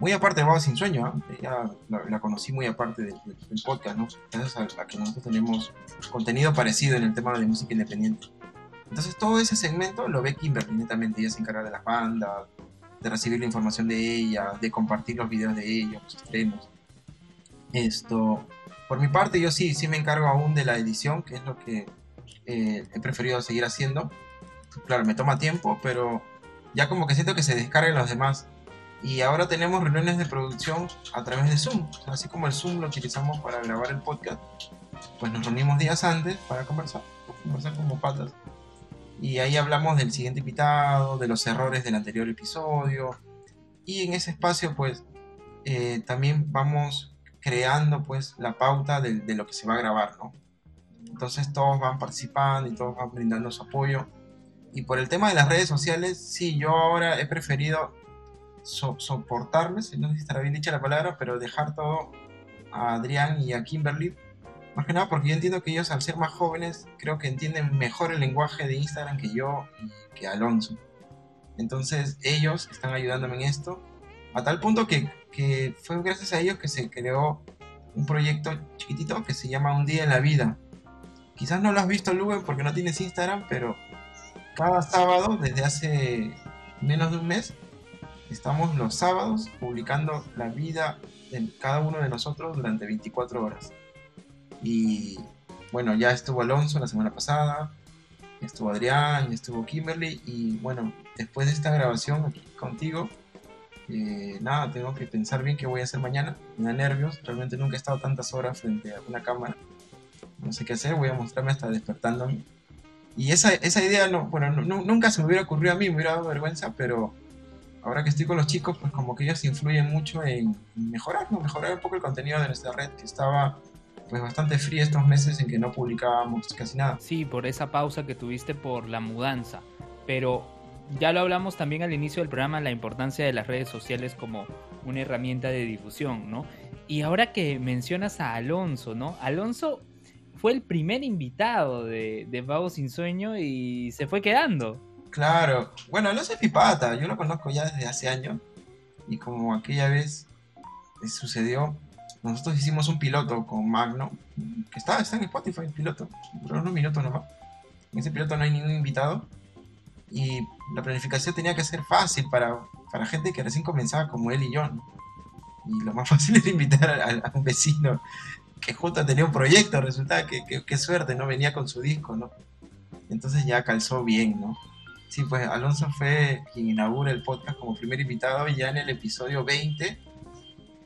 Speaker 2: Muy aparte de Baba Sin Sueño, ¿eh? ella la, conocí muy aparte del, podcast, ¿no? Gracias a, que nosotros tenemos contenido parecido en el tema de música independiente. Entonces todo ese segmento lo ve Kimberly netamente. Ella se encarga de las bandas, de recibir la información de ella, de compartir los videos de ellos, los estrenos. Esto, por mi parte, yo sí, sí me encargo aún de la edición, que es lo que eh, he preferido seguir haciendo. Claro, me toma tiempo, pero ya como que siento que se descargan los demás. Y ahora tenemos reuniones de producción a través de Zoom. así como el Zoom lo utilizamos para grabar el podcast, pues nos reunimos días antes para conversar, conversar como patas. Y ahí hablamos del siguiente invitado, de los errores del anterior episodio. Y en ese espacio, pues, eh, también vamos creando pues la pauta de, lo que se va a grabar, ¿no? Entonces todos van participando y todos van brindando su apoyo. Y por el tema de las redes sociales, sí, yo ahora he preferido soportarme, si no sé si estará bien dicha la palabra, pero dejar todo a Adrián y a Kimberly. Más que nada porque yo entiendo que ellos al ser más jóvenes creo que entienden mejor el lenguaje de Instagram que yo y que Alonso. Entonces ellos están ayudándome en esto a tal punto que, que, fue gracias a ellos que se creó un proyecto chiquitito que se llama Un Día en la Vida. Quizás no lo has visto, Lugo, porque no tienes Instagram, pero cada sábado, desde hace menos de un mes, estamos los sábados publicando la vida de cada uno de nosotros durante 24 horas. Y bueno, ya estuvo Alonso la semana pasada, estuvo Adrián, estuvo Kimberly, y bueno, después de esta grabación aquí contigo, eh, nada, tengo que pensar bien qué voy a hacer mañana. Me da nervios, realmente nunca he estado tantas horas frente a una cámara. No sé qué hacer, voy a mostrarme hasta despertándome. Y esa, esa idea no, bueno, nunca se me hubiera ocurrido a mí, me hubiera dado vergüenza, pero ahora que estoy con los chicos, pues como que ellos influyen mucho en mejorar, ¿no? mejorar un poco el contenido de nuestra red que estaba pues bastante fría estos meses en que no publicábamos casi nada.
Speaker 1: Sí, por esa pausa que tuviste por la mudanza. Pero ya lo hablamos también al inicio del programa, la importancia de las redes sociales como una herramienta de difusión, ¿no? Y ahora que mencionas a Alonso, ¿no? Alonso fue el primer invitado de, de Vago Sin Sueño y se fue quedando.
Speaker 2: Claro, bueno, Alonso es mi pata, yo lo conozco ya desde hace años y como aquella vez sucedió, nosotros hicimos un piloto con Magno, que está, está en Spotify el piloto, unos minutos nomás. En ese piloto no hay ningún invitado y la planificación tenía que ser fácil para, para gente que recién comenzaba como él y yo. Y lo más fácil era invitar a, un vecino que justo tenía un proyecto, resultaba que, qué suerte, ¿no? Venía con su disco, ¿no? Entonces ya calzó bien, ¿no? Sí, pues Alonso fue quien inaugura el podcast como primer invitado y ya en el episodio 20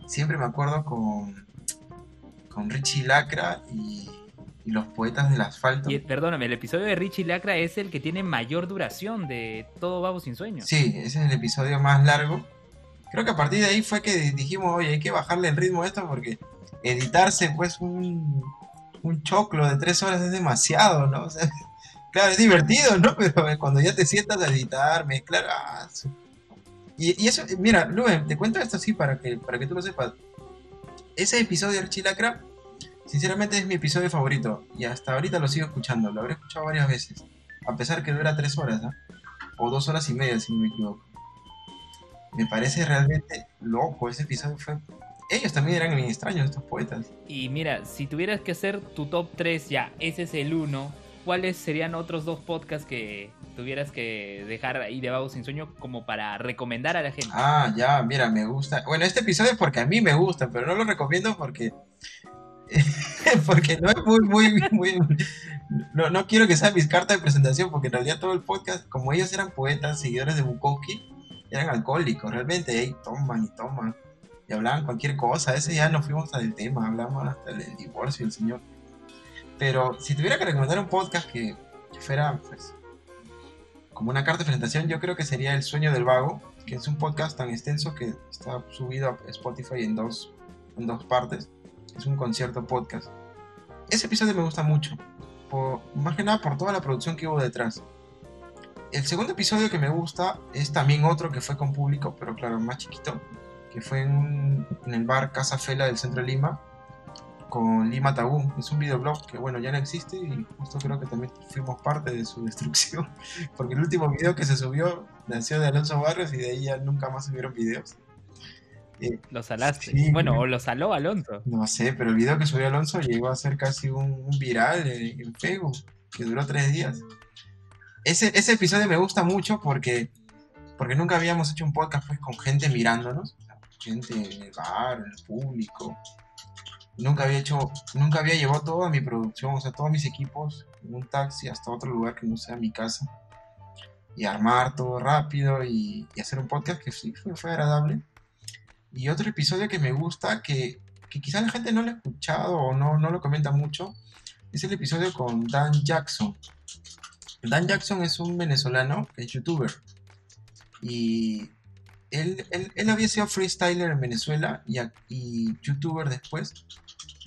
Speaker 2: siempre me acuerdo con, con Richie Lacra y, los poetas del asfalto.
Speaker 1: perdóname, el episodio de Richie Lacra es el que tiene mayor duración de todo Babo Sin Sueño.
Speaker 2: Sí, ese es el episodio más largo. Creo que a partir de ahí fue que dijimos, oye, hay que bajarle el ritmo a esto porque editarse pues un, un choclo de tres horas es demasiado, ¿no? O sea, claro, es divertido, ¿no? Pero cuando ya te sientas a editar, mezclar, ah, y, eso, mira, Luen, te cuento esto así para que, para que tú lo sepas. Ese episodio del Chilacra, sinceramente es mi episodio favorito. Y hasta ahorita lo sigo escuchando. Lo habré escuchado varias veces. A pesar que dura tres horas, ¿no? O dos horas y media, si no me equivoco. Me parece realmente loco. Ese episodio fue. Ellos también eran bien extraños, estos poetas.
Speaker 1: Y mira, si tuvieras que hacer tu top 3, ya, ese es el 1 ¿cuáles serían otros dos podcasts que tuvieras que dejar ahí de Vago Sin Sueño como para recomendar a la gente?
Speaker 2: Ah, ya, mira, me gusta. Bueno, este episodio es porque a mí me gusta, pero no lo recomiendo porque. porque no es muy, muy, muy. No, no, quiero que sea mis cartas de presentación, porque en realidad todo el podcast, como ellos eran poetas, seguidores de Bukowski, eran alcohólicos, realmente, ahí toman y toman. Y hablaban cualquier cosa. Ese ya nos fuimos al tema, hablamos hasta del divorcio del señor. Pero si tuviera que recomendar un podcast que, fuera pues, como una carta de presentación, yo creo que sería El Sueño del Vago, que es un podcast tan extenso que está subido a Spotify en dos, en dos partes. Es un concierto podcast. Ese episodio me gusta mucho, más que nada por toda la producción que hubo detrás. El segundo episodio que me gusta es también otro que fue con público, pero claro, más chiquito, que fue en, en el bar Casa Fela del centro de Lima, con Lima Tabú. Es un videoblog que, bueno, ya no existe y justo creo que también fuimos parte de su destrucción. Porque el último video que se subió nació de Alonso Barrios y de ahí ya nunca más subieron videos.
Speaker 1: Eh, lo salaste. bueno, o lo saló Alonso.
Speaker 2: No sé, pero el video que subió Alonso llegó a ser casi un, viral en, Facebook, que duró tres días. Ese, ese episodio me gusta mucho porque, porque nunca habíamos hecho un podcast pues, con gente mirándonos, gente en el bar, en el público, nunca había hecho, nunca había llevado toda mi producción, o sea, todos mis equipos en un taxi hasta otro lugar que no sea mi casa y armar todo rápido y, hacer un podcast que sí fue, agradable. Y otro episodio que me gusta, que, que quizás la gente no lo ha escuchado o no, no lo comenta mucho, es el episodio con Dan Jackson. Dan Jackson es un venezolano que es youtuber. Y él, él, había sido freestyler en Venezuela y, y, youtuber después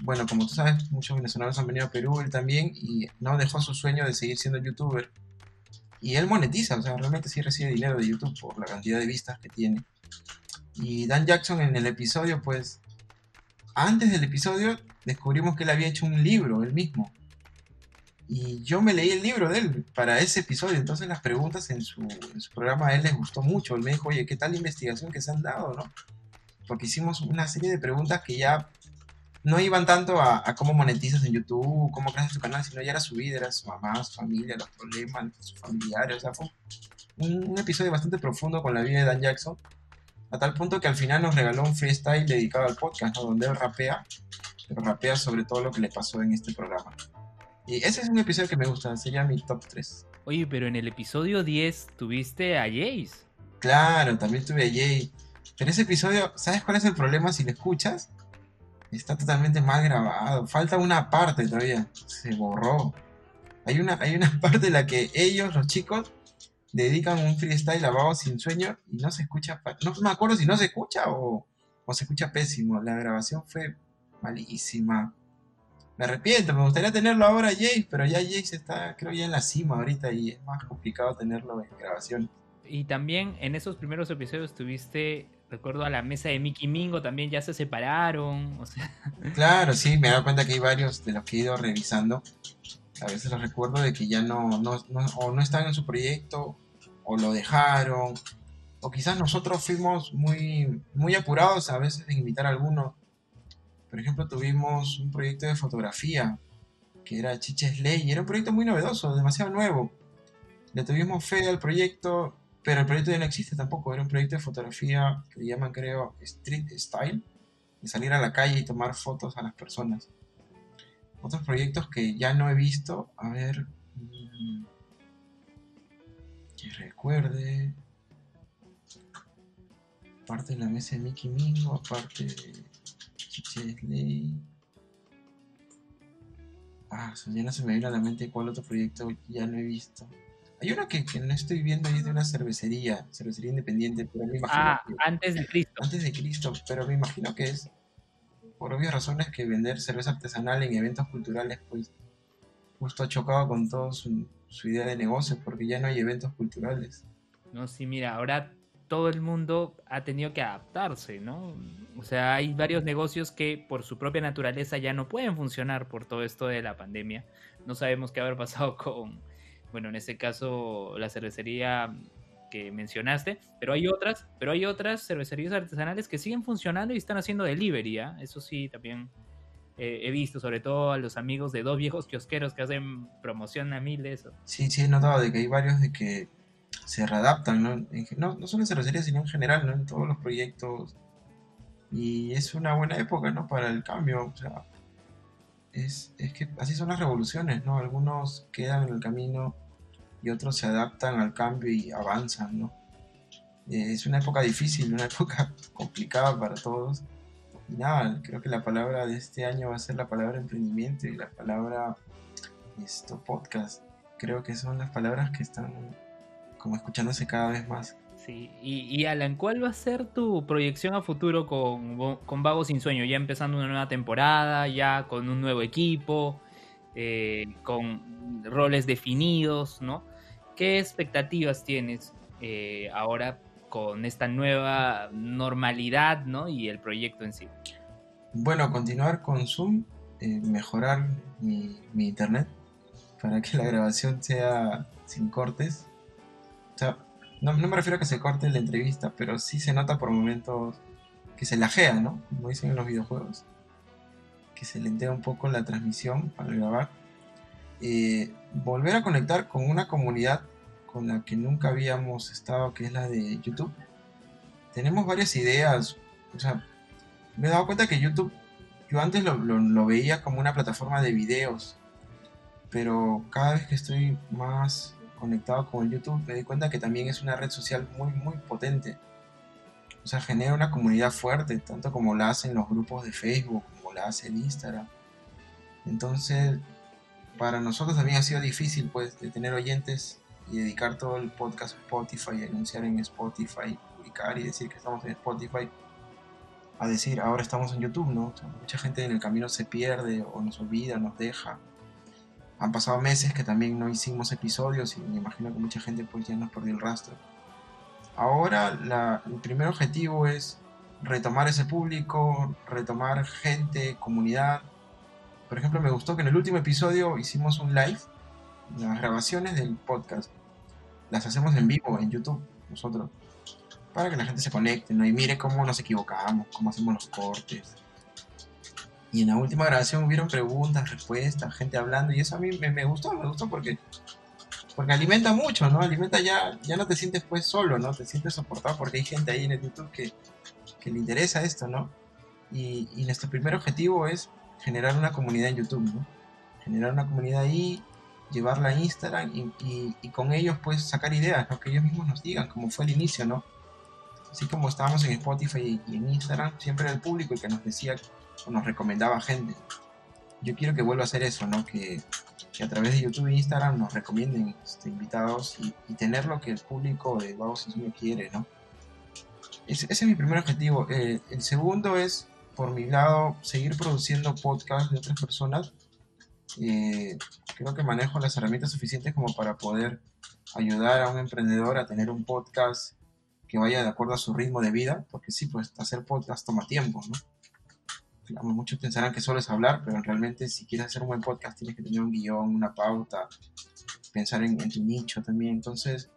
Speaker 2: bueno, como tú sabes, muchos venezolanos han venido a Perú, él también, y no dejó su sueño de seguir siendo youtuber. Y él monetiza, o sea, realmente sí recibe dinero de YouTube por la cantidad de vistas que tiene. Y Dan Jackson en el episodio, pues, antes del episodio descubrimos que él había hecho un libro, él mismo. Y yo me leí el libro de él para ese episodio, entonces las preguntas en su, en su programa a él les gustó mucho. Él me dijo, oye, ¿qué tal la investigación que se han dado, no? Porque hicimos una serie de preguntas que ya no iban tanto a, cómo monetizas en YouTube, cómo creas tu canal, sino ya era su vida, era su mamá, su familia, los problemas, sus familiares. O sea, fue un, episodio bastante profundo con la vida de Dan Jackson, a tal punto que al final nos regaló un freestyle dedicado al podcast, donde él rapea, pero rapea sobre todo lo que le pasó en este programa. Y ese es un episodio que me gusta, sería mi top 3.
Speaker 1: Oye, pero en el episodio 10 tuviste a Jace.
Speaker 2: Claro, también tuve a Jay. Pero ese episodio, ¿sabes cuál es el problema si lo escuchas? Está totalmente mal grabado. Falta una parte todavía. Se borró. Hay una, hay una parte en la que ellos, los chicos, dedican un freestyle a Vago Sin Sueño y no se escucha, no me acuerdo si no se escucha o, se escucha pésimo. La grabación fue malísima. Me arrepiento, me gustaría tenerlo ahora Jace, pero ya Jace está, creo ya en la cima ahorita y es más complicado tenerlo en grabación.
Speaker 1: Y también en esos primeros episodios tuviste, recuerdo a la mesa de Mickey Mingo, también ya se separaron. O sea.
Speaker 2: Claro, sí, me he dado cuenta que hay varios de los que he ido revisando. A veces los recuerdo de que ya no, no, no, o no están en su proyecto, o lo dejaron, o quizás nosotros fuimos muy, muy apurados a veces de invitar a alguno. Por ejemplo, tuvimos un proyecto de fotografía que era Chiches Ley, y era un proyecto muy novedoso, demasiado nuevo. Le tuvimos fe al proyecto pero el proyecto ya no existe tampoco, era un proyecto de fotografía que llaman, creo, Street Style, de salir a la calle y tomar fotos a las personas. Otros proyectos que ya no he visto, a ver, mm, que recuerde, aparte de la mesa de Mickey Mingo, aparte de Chesley. Ah, ya no se me viene a la mente cuál otro proyecto ya no he visto. Hay uno que, no estoy viendo ahí de una cervecería, cervecería independiente, pero me imagino.
Speaker 1: Ah, antes de Cristo.
Speaker 2: Antes de Cristo, pero me imagino que es por obvias razones que vender cerveza artesanal en eventos culturales, pues justo ha chocado con toda su, idea de negocio, porque ya no hay eventos culturales.
Speaker 1: No, sí, mira, ahora todo el mundo ha tenido que adaptarse, ¿no? O sea, hay varios negocios que por su propia naturaleza ya no pueden funcionar por todo esto de la pandemia. No sabemos qué haber pasado con bueno, en este caso la cervecería que mencionaste, pero hay otras, pero hay otras cervecerías artesanales que siguen funcionando y están haciendo delivery, ¿ah? eso sí también eh, he visto, sobre todo a los amigos de dos viejos kiosqueros que hacen promoción a miles.
Speaker 2: Sí, sí he notado de que hay varios de que se readaptan, ¿no? no, no solo en cervecerías, sino en general, ¿no? En todos los proyectos. Y es una buena época, ¿no? Para el cambio, o sea, es, que así son las revoluciones, ¿no? Algunos quedan en el camino y otros se adaptan al cambio y avanzan, ¿no? Es una época difícil, una época complicada para todos. Y nada, creo que la palabra de este año va a ser la palabra emprendimiento y la palabra esto, podcast. Creo que son las palabras que están como escuchándose cada vez más.
Speaker 1: Sí, y, Alan, ¿cuál va a ser tu proyección a futuro con, con Vago Sin Sueño? Ya empezando una nueva temporada, ya con un nuevo equipo, eh, con roles definidos, ¿no? ¿Qué expectativas tienes eh, ahora con esta nueva normalidad, ¿no? Y el proyecto en sí.
Speaker 2: Bueno, continuar con Zoom, eh, mejorar mi, internet para que la grabación sea sin cortes. O sea, no, me refiero a que se corte la entrevista, pero sí se nota por momentos que se lajea, ¿no? Como dicen en los videojuegos. Que se lentea un poco la transmisión para grabar. Eh, volver a conectar con una comunidad con la que nunca habíamos estado, que es la de YouTube. Tenemos varias ideas. O sea, me he dado cuenta que YouTube, yo antes lo, veía como una plataforma de videos. Pero cada vez que estoy más conectado con YouTube, me di cuenta que también es una red social muy, muy potente. O sea, genera una comunidad fuerte, tanto como la hacen los grupos de Facebook, como la hace el Instagram. Entonces, para nosotros también ha sido difícil, pues, de tener oyentes y dedicar todo el podcast a Spotify, anunciar en Spotify, publicar y decir que estamos en Spotify, a decir ahora estamos en YouTube, ¿no? mucha gente en el camino se pierde o nos olvida, nos deja han pasado meses que también no hicimos episodios y me imagino que mucha gente pues ya nos perdió el rastro. Ahora el primer objetivo es retomar ese público, retomar gente, comunidad. Por ejemplo, me gustó que en el último episodio hicimos un live, las grabaciones del podcast. Las hacemos en vivo en YouTube, nosotros, para que la gente se conecte ¿no? y mire cómo nos equivocamos, cómo hacemos los cortes y en la última grabación hubieron preguntas, respuestas, gente hablando, y eso a mí me, gustó, me gustó porque, porque alimenta mucho, ¿no? Alimenta ya, ya no te sientes pues solo, ¿no? Te sientes soportado porque hay gente ahí en el YouTube que, que le interesa esto, ¿no? Y, y, nuestro primer objetivo es generar una comunidad en YouTube, ¿no? Generar una comunidad ahí, llevarla a Instagram y, y, con ellos pues sacar ideas, ¿no? Que ellos mismos nos digan, como fue el inicio, ¿no? Así como estábamos en Spotify y en Instagram, siempre era el público el que nos decía o nos recomendaba gente. Yo quiero que vuelva a hacer eso, ¿no? Que, que a través de YouTube e Instagram nos recomienden este, invitados y, tener lo que el público de Vagos Sueño quiere, ¿no? Ese, es mi primer objetivo. Eh, el segundo es, por mi lado, seguir produciendo podcasts de otras personas. Eh, creo que manejo las herramientas suficientes como para poder ayudar a un emprendedor a tener un podcast que vaya de acuerdo a su ritmo de vida, porque sí, pues hacer podcast toma tiempo, ¿no? muchos pensarán que solo es hablar, pero realmente si quieres hacer un buen podcast tienes que tener un guion, una pauta, pensar en, tu nicho también. Entonces,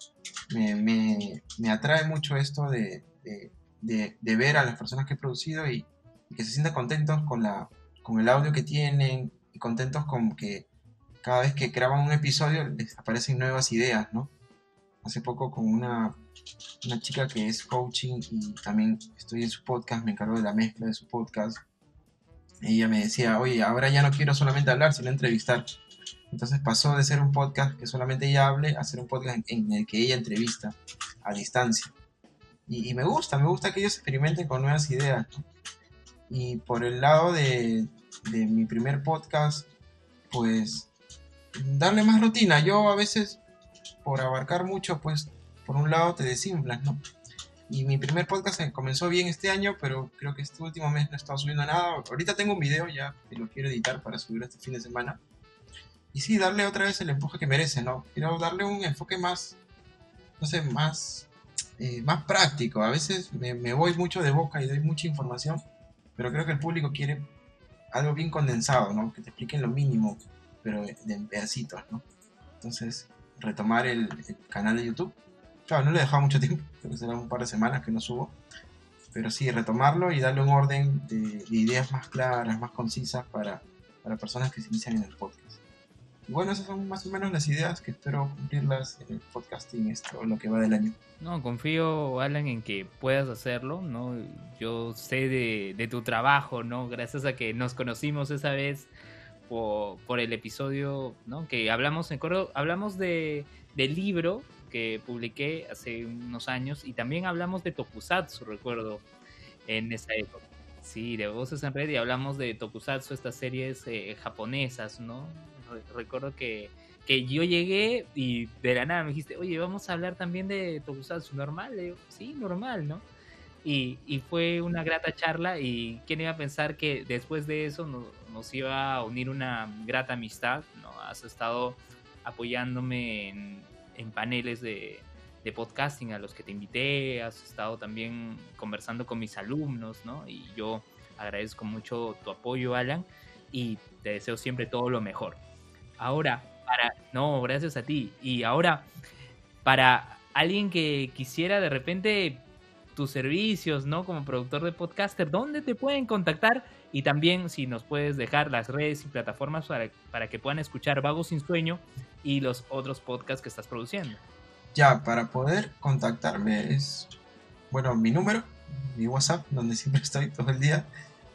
Speaker 2: me, atrae mucho esto de, ver a las personas que he producido y, que se sientan contentos con, la, con el audio que tienen y contentos con que cada vez que graban un episodio les aparecen nuevas ideas, ¿no? Hace poco con una, una chica que es coaching y también estoy en su podcast, me encargo de la mezcla de su podcast ella me decía, oye, ahora ya no quiero solamente hablar, sino entrevistar. Entonces pasó de ser un podcast que solamente ella hable a ser un podcast en, el que ella entrevista a distancia. Y, me gusta, me gusta que ellos experimenten con nuevas ideas. Y por el lado de, de mi primer podcast, pues darle más rutina. Yo a veces, por abarcar mucho, pues por un lado te desinflas, ¿no? Y mi primer podcast comenzó bien este año, pero creo que este último mes no he estado subiendo nada. Ahorita tengo un video ya que lo quiero editar para subir este fin de semana. Y sí, darle otra vez el empuje que merece, ¿no? Quiero darle un enfoque más, no sé, más, eh, más práctico. A veces me, me, voy mucho de boca y doy mucha información, pero creo que el público quiere algo bien condensado, ¿no? Que te expliquen lo mínimo, pero en pedacitos, ¿no? Entonces, retomar el, el canal de YouTube Claro, no le he dejado mucho tiempo, creo que será un par de semanas que no subo. Pero sí, retomarlo y darle un orden de, ideas más claras, más concisas para, para, personas que se inician en el podcast. Y bueno, esas son más o menos las ideas que espero cumplirlas en el podcasting esto, lo que va del año.
Speaker 1: No, confío, Alan, en que puedas hacerlo, ¿no? Yo sé de, de tu trabajo, ¿no? Gracias a que nos conocimos esa vez por, por el episodio, ¿no? Que hablamos, en hablamos de, del libro que publiqué hace unos años y también hablamos de Tokusatsu, recuerdo, en esa época. Sí, de Voces en Red y hablamos de Tokusatsu, estas series eh, japonesas, ¿no? recuerdo que, que yo llegué y de la nada me dijiste, oye, vamos a hablar también de Tokusatsu, ¿normal? Sí, normal, ¿no? Y, y, fue una grata charla y quién iba a pensar que después de eso nos, nos iba a unir una grata amistad, ¿no? Has estado apoyándome en, en paneles de, podcasting a los que te invité, has estado también conversando con mis alumnos, ¿no? Y yo agradezco mucho tu apoyo, Alan, y te deseo siempre todo lo mejor. Ahora, para, no, gracias a ti. Y ahora, para alguien que quisiera de repente tus servicios, ¿no? Como productor de podcaster, ¿dónde te pueden contactar? Y también si nos puedes dejar las redes y plataformas para, para que puedan escuchar Vago Sin Sueño y los otros podcasts que estás produciendo.
Speaker 2: Ya, para poder contactarme es, bueno, mi número, mi WhatsApp, donde siempre estoy todo el día,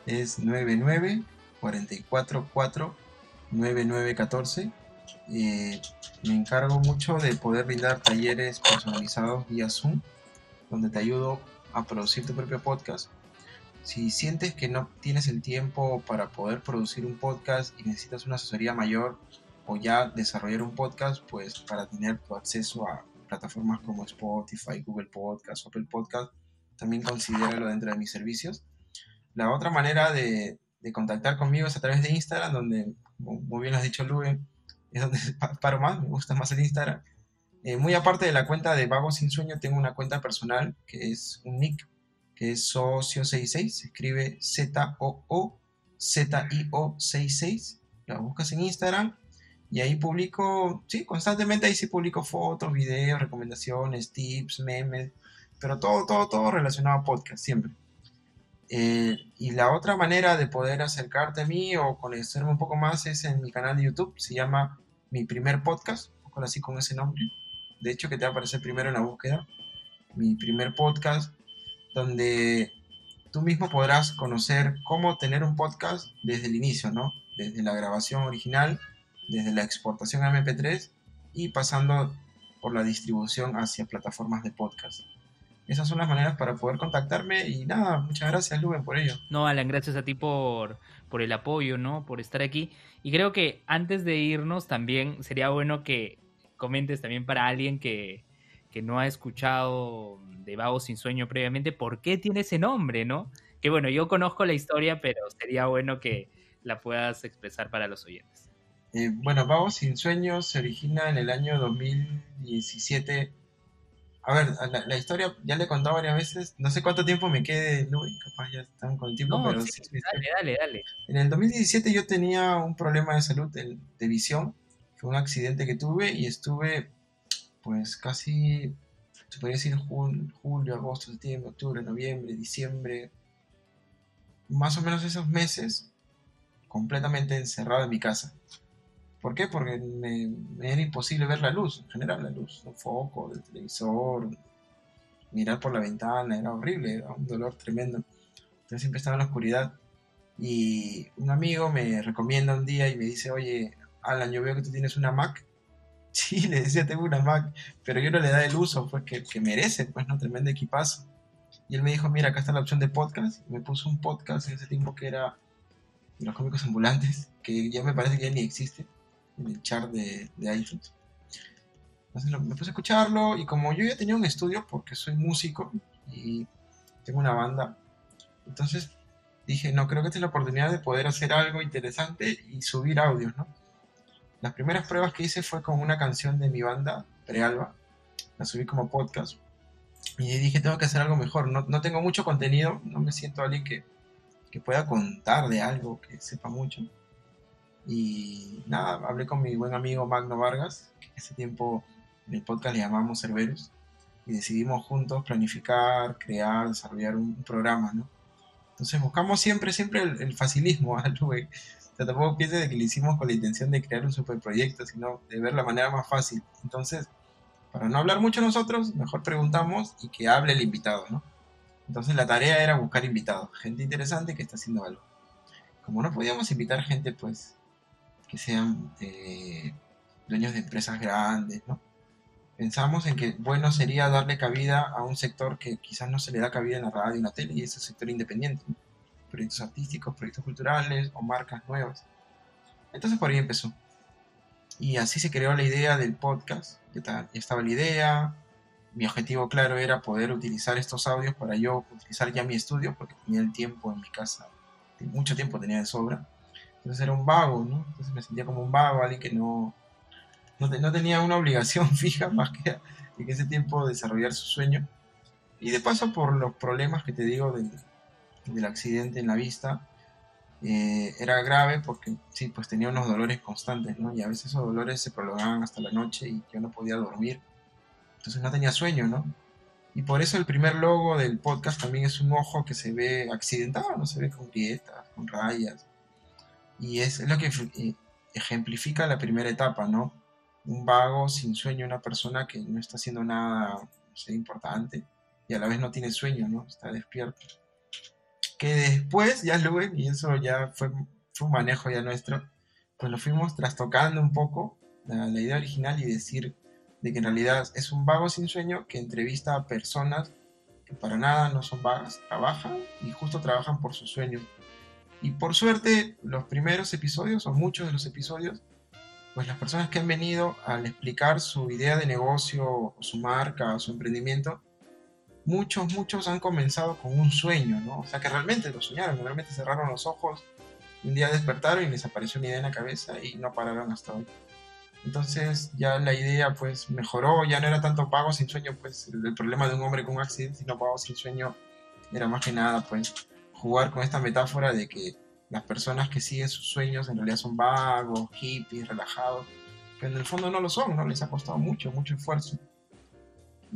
Speaker 2: es 99 444 9914. me encargo mucho de poder brindar talleres personalizados vía Zoom, donde te ayudo a producir tu propio podcast. Si sientes que no tienes el tiempo para poder producir un podcast y necesitas una asesoría mayor, o ya desarrollar un podcast, pues para tener tu acceso a plataformas como Spotify, Google Podcast, Apple Podcast, también considéralo dentro de mis servicios. La otra manera de, de contactar conmigo es a través de Instagram, donde, muy bien has dicho, Lube, es donde paro más, me gusta más el Instagram. Eh, muy aparte de la cuenta de Vago Sin Sueño, tengo una cuenta personal que es un nick, que es Socio66, se escribe Z-O-O-Z-I-O-66. La buscas en Instagram y ahí publico, sí, constantemente ahí sí publico fotos, videos, recomendaciones, tips, memes, pero todo, todo, todo relacionado a podcast, siempre. Eh, y la otra manera de poder acercarte a mí o conocerme un poco más es en mi canal de YouTube, se llama Mi Primer Podcast, así con ese nombre. De hecho, que te va a aparecer primero en la búsqueda. Mi primer podcast, donde tú mismo podrás conocer cómo tener un podcast desde el inicio, ¿no? Desde la grabación original desde la exportación a MP3 y pasando por la distribución hacia plataformas de podcast. esas son las maneras para poder contactarme y nada, muchas gracias Luben por ello.
Speaker 1: No, Alan, gracias a ti por, por el apoyo, ¿no? Por estar aquí. Y creo que antes de irnos también sería bueno que comentes también para alguien que, que no ha escuchado de Vago sin sueño previamente, ¿por qué tiene ese nombre, no? Que bueno, yo conozco la historia, pero sería bueno que la puedas expresar para los oyentes.
Speaker 2: Eh, bueno, Vago sin sueño se origina en el año 2017 a ver, la, historia ya le he contado varias veces. No sé cuánto tiempo me quede, Luis, capaz ya están con el tiempo, pero sí,
Speaker 1: dale, dale, dale.
Speaker 2: En el 2017 yo tenía un problema de salud de, visión. Un accidente que tuve y estuve, pues casi, se podría decir julio, agosto, septiembre, octubre, noviembre, diciembre, más o menos esos meses completamente encerrado en mi casa. ¿Por qué? Porque me, era imposible ver la luz, en general, la luz, un foco, del televisor, mirar por la ventana, era horrible, era un dolor tremendo. Entonces siempre estaba en la oscuridad. Y un amigo me recomienda un día y me dice, oye, Alan, yo veo que tú tienes una Mac. Sí, le decía, tengo una Mac, pero yo no le da el uso, pues que, que merece, pues, ¿no? Tremendo equipazo. Y él me dijo, mira, acá está la opción de podcast. Y me puso un podcast en ese tiempo que era Los Cómicos Ambulantes, que ya me parece que ya ni existe en el chart de, de iTunes. Entonces me puse a escucharlo y como yo ya tenía un estudio porque soy músico y tengo una banda, entonces dije, no, creo que esta es la oportunidad de poder hacer algo interesante y subir audios, ¿no? Las primeras pruebas que hice fue con una canción de mi banda, Prealba, la subí como podcast y dije, tengo que hacer algo mejor, no, no tengo mucho contenido, no me siento alguien que, que pueda contar de algo, que sepa mucho. Y nada, hablé con mi buen amigo Magno Vargas, que ese tiempo en el podcast le llamamos Cerberus, y decidimos juntos planificar, crear, desarrollar un, programa, ¿no? Entonces buscamos siempre, siempre el, facilismo, algo que tampoco piense de que lo hicimos con la intención de crear un superproyecto, sino de ver la manera más fácil. Entonces, para no hablar mucho nosotros, mejor preguntamos y que hable el invitado, ¿no? Entonces la tarea era buscar invitados, gente interesante que está haciendo algo. Como no podíamos invitar gente, pues, que sean eh, dueños de empresas grandes, ¿no? Pensamos en que bueno sería darle cabida a un sector que quizás no se le da cabida en la radio y en la tele, y es el sector independiente, proyectos artísticos, proyectos culturales o marcas nuevas. Entonces por ahí empezó. Y así se creó la idea del podcast, ya estaba la idea, mi objetivo claro era poder utilizar estos audios para yo utilizar ya mi estudio, porque tenía el tiempo en mi casa, mucho tiempo tenía de sobra, entonces era un vago, ¿no? Entonces me sentía como un vago, alguien que no, no, tenía una obligación fija más que en ese tiempo desarrollar su sueño. Y de paso por los problemas que te digo del, del accidente en la vista, eh, era grave porque sí, pues tenía unos dolores constantes, ¿no? Y a veces esos dolores se prolongaban hasta la noche y yo no podía dormir. Entonces no tenía sueño, ¿no? Y por eso el primer logo del podcast también es un ojo que se ve accidentado, no se ve con grietas, con rayas. Y es, lo que eh, ejemplifica la primera etapa, ¿no? Un vago sin sueño, una persona que no está haciendo nada importante y a la vez no tiene sueño, ¿no? Está despierto. Que después, ya lo ven, y eso ya fue, fue un manejo ya nuestro, pues lo fuimos trastocando un poco, la, idea original y decir de que en realidad es un vago sin sueño que entrevista a personas que para nada no son vagas, trabajan y justo trabajan por sus sueños y por suerte, los primeros episodios, o muchos de los episodios, pues las personas que han venido al explicar su idea de negocio, su marca, su emprendimiento, muchos, muchos han comenzado con un sueño, ¿no? O sea, que realmente lo soñaron, realmente cerraron los ojos, un día despertaron y les apareció una idea en la cabeza y no pararon hasta hoy. Entonces ya la idea pues mejoró, ya no era tanto pago sin sueño, pues el, problema de un hombre con un accidente, sino pago sin sueño era más que nada pues jugar con esta metáfora de que las personas que siguen sus sueños en realidad son vagos, hippies, relajados, pero en el fondo no lo son, ¿no? Les ha costado mucho, mucho esfuerzo.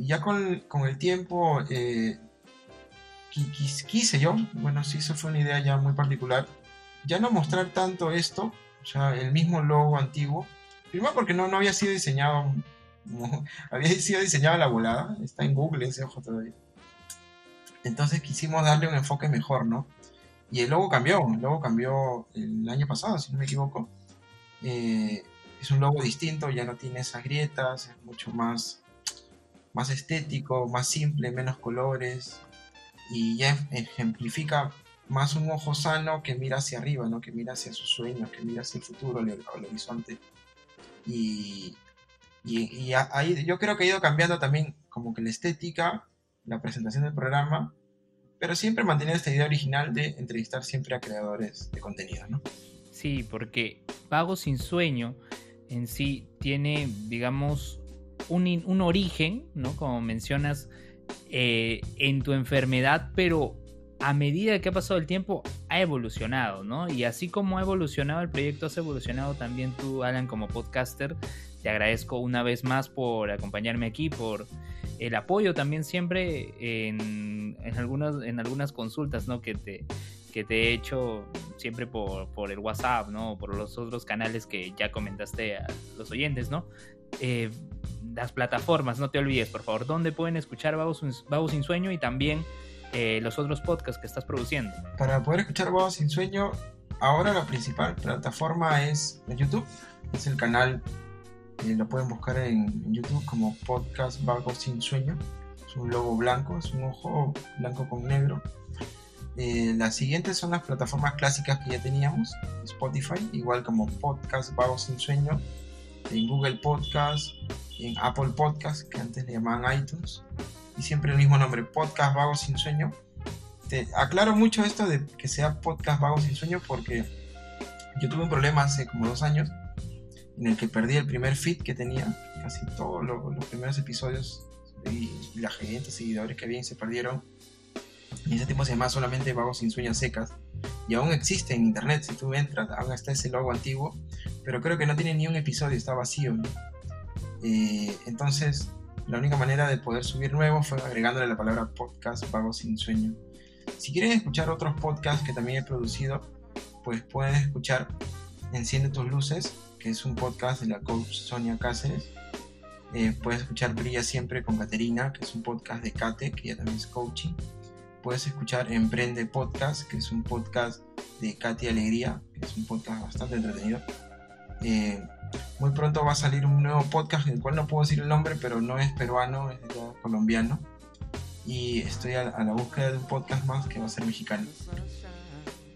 Speaker 2: Ya con, con el tiempo eh, quise yo, bueno, sí, eso fue una idea ya muy particular, ya no mostrar tanto esto, o sea, el mismo logo antiguo, primero porque no, no había sido diseñado, había sido diseñado a la volada, está en Google ese ojo todavía entonces quisimos darle un enfoque mejor, ¿no? Y el logo cambió, el logo cambió el año pasado, si no me equivoco. Eh, es un logo distinto, ya no tiene esas grietas, es mucho más, más estético, más simple, menos colores y ya ejemplifica más un ojo sano que mira hacia arriba, ¿no? que mira hacia sus sueños, que mira hacia el futuro, el, horizonte. Y, y, ahí yo creo que ha ido cambiando también como que la estética, la presentación del programa, pero siempre manteniendo esta idea original de entrevistar siempre a creadores de contenido, ¿no?
Speaker 1: Sí, porque Vago sin Sueño en sí tiene, digamos, un, un origen, ¿no? Como mencionas, eh, en tu enfermedad, pero a medida que ha pasado el tiempo ha evolucionado, ¿no? Y así como ha evolucionado el proyecto, has evolucionado también tú, Alan, como podcaster. Te agradezco una vez más por acompañarme aquí, por el apoyo también siempre en, algunas, en algunas consultas, ¿no? Que te, que te he hecho siempre por, por el WhatsApp, ¿no? Por los otros canales que ya comentaste a los oyentes, ¿no? Eh, las plataformas, no te olvides, por favor, dónde pueden escuchar Vagos, sin Sueño y también eh, los otros podcasts que estás produciendo.
Speaker 2: Para poder escuchar Vagos sin Sueño, ahora la principal plataforma es YouTube, es el canal, eh, lo pueden buscar en, YouTube como Podcast Vagos sin Sueño, es un logo blanco, es un ojo blanco con negro. Eh, las siguientes son las plataformas clásicas que ya teníamos, Spotify, igual como Podcast Vagos sin Sueño, en Google Podcast, en Apple Podcast, que antes le llamaban iTunes, y siempre el mismo nombre, Podcast Vago Sin Sueño. Te aclaro mucho esto de que sea Podcast Vago Sin Sueño porque yo tuve un problema hace como dos años en el que perdí el primer feed que tenía, casi todos los primeros episodios y la gente, seguidores que habían se perdieron. Y ese tiempo se llamaba solamente Vagos sin Sueños Secas. Y aún existe en internet, si tú entras, aún está ese logo antiguo, pero creo que no tiene ni un episodio, está vacío. Eh, entonces, la única manera de poder subir nuevos fue agregándole la palabra podcast Vago sin sueño. Si quieren escuchar otros podcasts que también he producido, pues pueden escuchar Enciende tus luces, que es un podcast de la coach Sonia Cáceres. Eh, puedes escuchar Brilla siempre con Caterina, que es un podcast de Kate, que ya también es coaching. Puedes escuchar Emprende Podcast, que es un podcast de Katy Alegría, que es un podcast bastante entretenido. Eh, muy pronto va a salir un nuevo podcast, del cual no puedo decir el nombre, pero no es peruano, es colombiano. Y estoy a, la búsqueda de un podcast más que va a ser mexicano.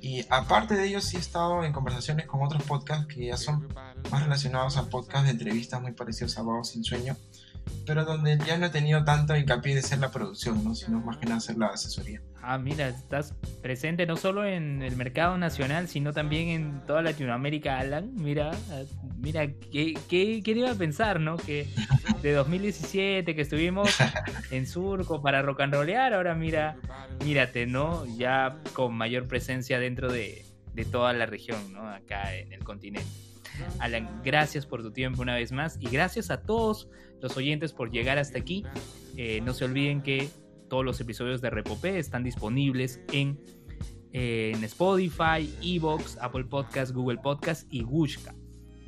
Speaker 2: Y aparte de ello, sí he estado en conversaciones con otros podcasts que ya son más relacionados a podcasts de entrevistas muy parecidos a Vago Sin Sueño, pero donde ya no he tenido tanto hincapié de ser la producción, ¿no? sino más que nada ser la asesoría.
Speaker 1: Ah, mira, estás presente no solo en el mercado nacional, sino también en toda Latinoamérica, Alan. Mira, mira, ¿qué, qué, qué iba a pensar, no? Que de 2017 que estuvimos en Surco para rock and rollear, ahora mira, mírate, ¿no? Ya con mayor presencia dentro de, de toda la región, ¿no? Acá en el continente. Alan, gracias por tu tiempo una vez más y gracias a todos los oyentes por llegar hasta aquí. Eh, no se olviden que todos los episodios de Repopé están disponibles en, en Spotify, Evox, Apple Podcast, Google Podcast y Gushka,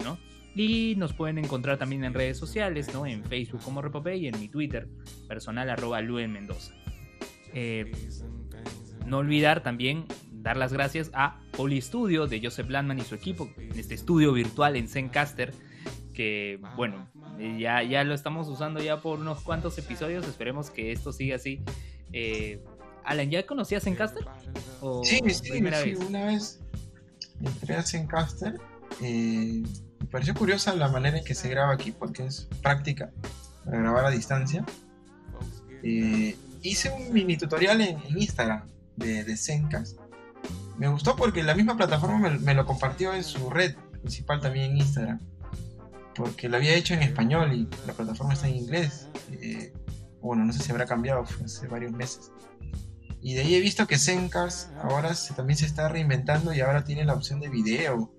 Speaker 1: ¿no? Y nos pueden encontrar también en redes sociales, ¿no? En Facebook como Repopé y en mi Twitter personal arroba Luen Mendoza. Eh, no olvidar también dar las gracias a Studio de Joseph Landman y su equipo en este estudio virtual en Zencaster que bueno, ya, ya lo estamos usando ya por unos cuantos episodios, esperemos que esto siga así. Eh, Alan, ¿ya conocías Zencaster?
Speaker 2: sí, sí, sí, una vez entré a Zencaster, eh, me pareció curiosa la manera en que se graba aquí, porque es práctica para grabar a distancia. Eh, hice un mini tutorial en, Instagram de, de Zencast. Me gustó porque la misma plataforma me, me, lo compartió en su red principal también en Instagram porque lo había hecho en español y la plataforma está en inglés. Eh, bueno, no sé si habrá cambiado, fue hace varios meses. Y de ahí he visto que Zencast ahora también se está reinventando y ahora tiene la opción de video.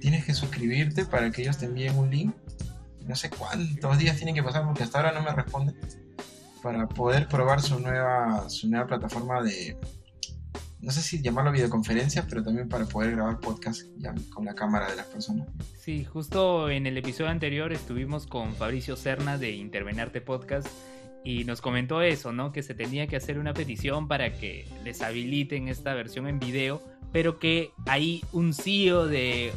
Speaker 2: Tienes que suscribirte para que ellos te envíen un link. No sé cuántos días tienen que pasar porque hasta ahora no me responden. Para poder probar su nueva, su nueva plataforma de, no sé si llamarlo videoconferencia, pero también para poder grabar podcast con la cámara de las personas.
Speaker 1: Sí, justo en el episodio anterior estuvimos con Fabricio Cerna de Intervenarte Podcast y nos comentó eso, ¿no? Que se tenía que hacer una petición para que les habiliten esta versión en video, pero que ahí un CEO de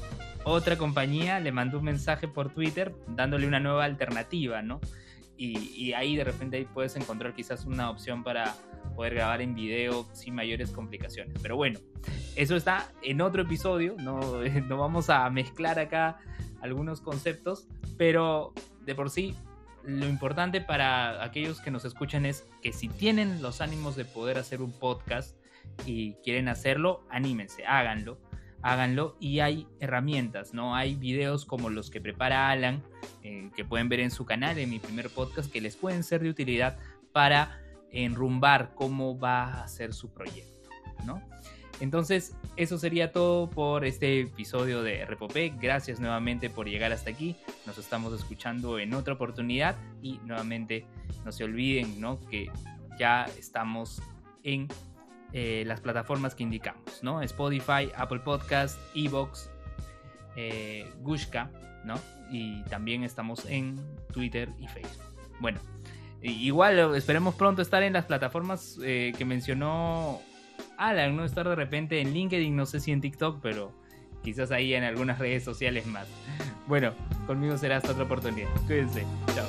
Speaker 1: otra compañía le mandó un mensaje por Twitter dándole una nueva alternativa, ¿no? y, ahí de repente ahí puedes encontrar quizás una opción para poder grabar en video sin mayores complicaciones. Pero bueno, eso está en otro episodio, no, no vamos a mezclar acá algunos conceptos, pero de por sí lo importante para aquellos que nos escuchan es que si tienen los ánimos de poder hacer un podcast y quieren hacerlo, anímense, háganlo háganlo y hay herramientas, ¿no? Hay videos como los que prepara Alan, eh, que pueden ver en su canal, en mi primer podcast, que les pueden ser de utilidad para enrumbar cómo va a ser su proyecto, ¿no? Entonces, eso sería todo por este episodio de Repopé. Gracias nuevamente por llegar hasta aquí. Nos estamos escuchando en otra oportunidad y nuevamente no se olviden, ¿no? Que ya estamos en eh, las plataformas que indicamos, ¿no? Spotify, Apple Podcast, Evox, eh, Gushka, ¿no? Y también estamos en Twitter y Facebook. Bueno, igual esperemos pronto estar en las plataformas eh, que mencionó Alan, ¿no? Estar de repente en LinkedIn, no sé si en TikTok, pero quizás ahí en algunas redes sociales más. Bueno, conmigo será hasta otra oportunidad. Cuídense. Chao.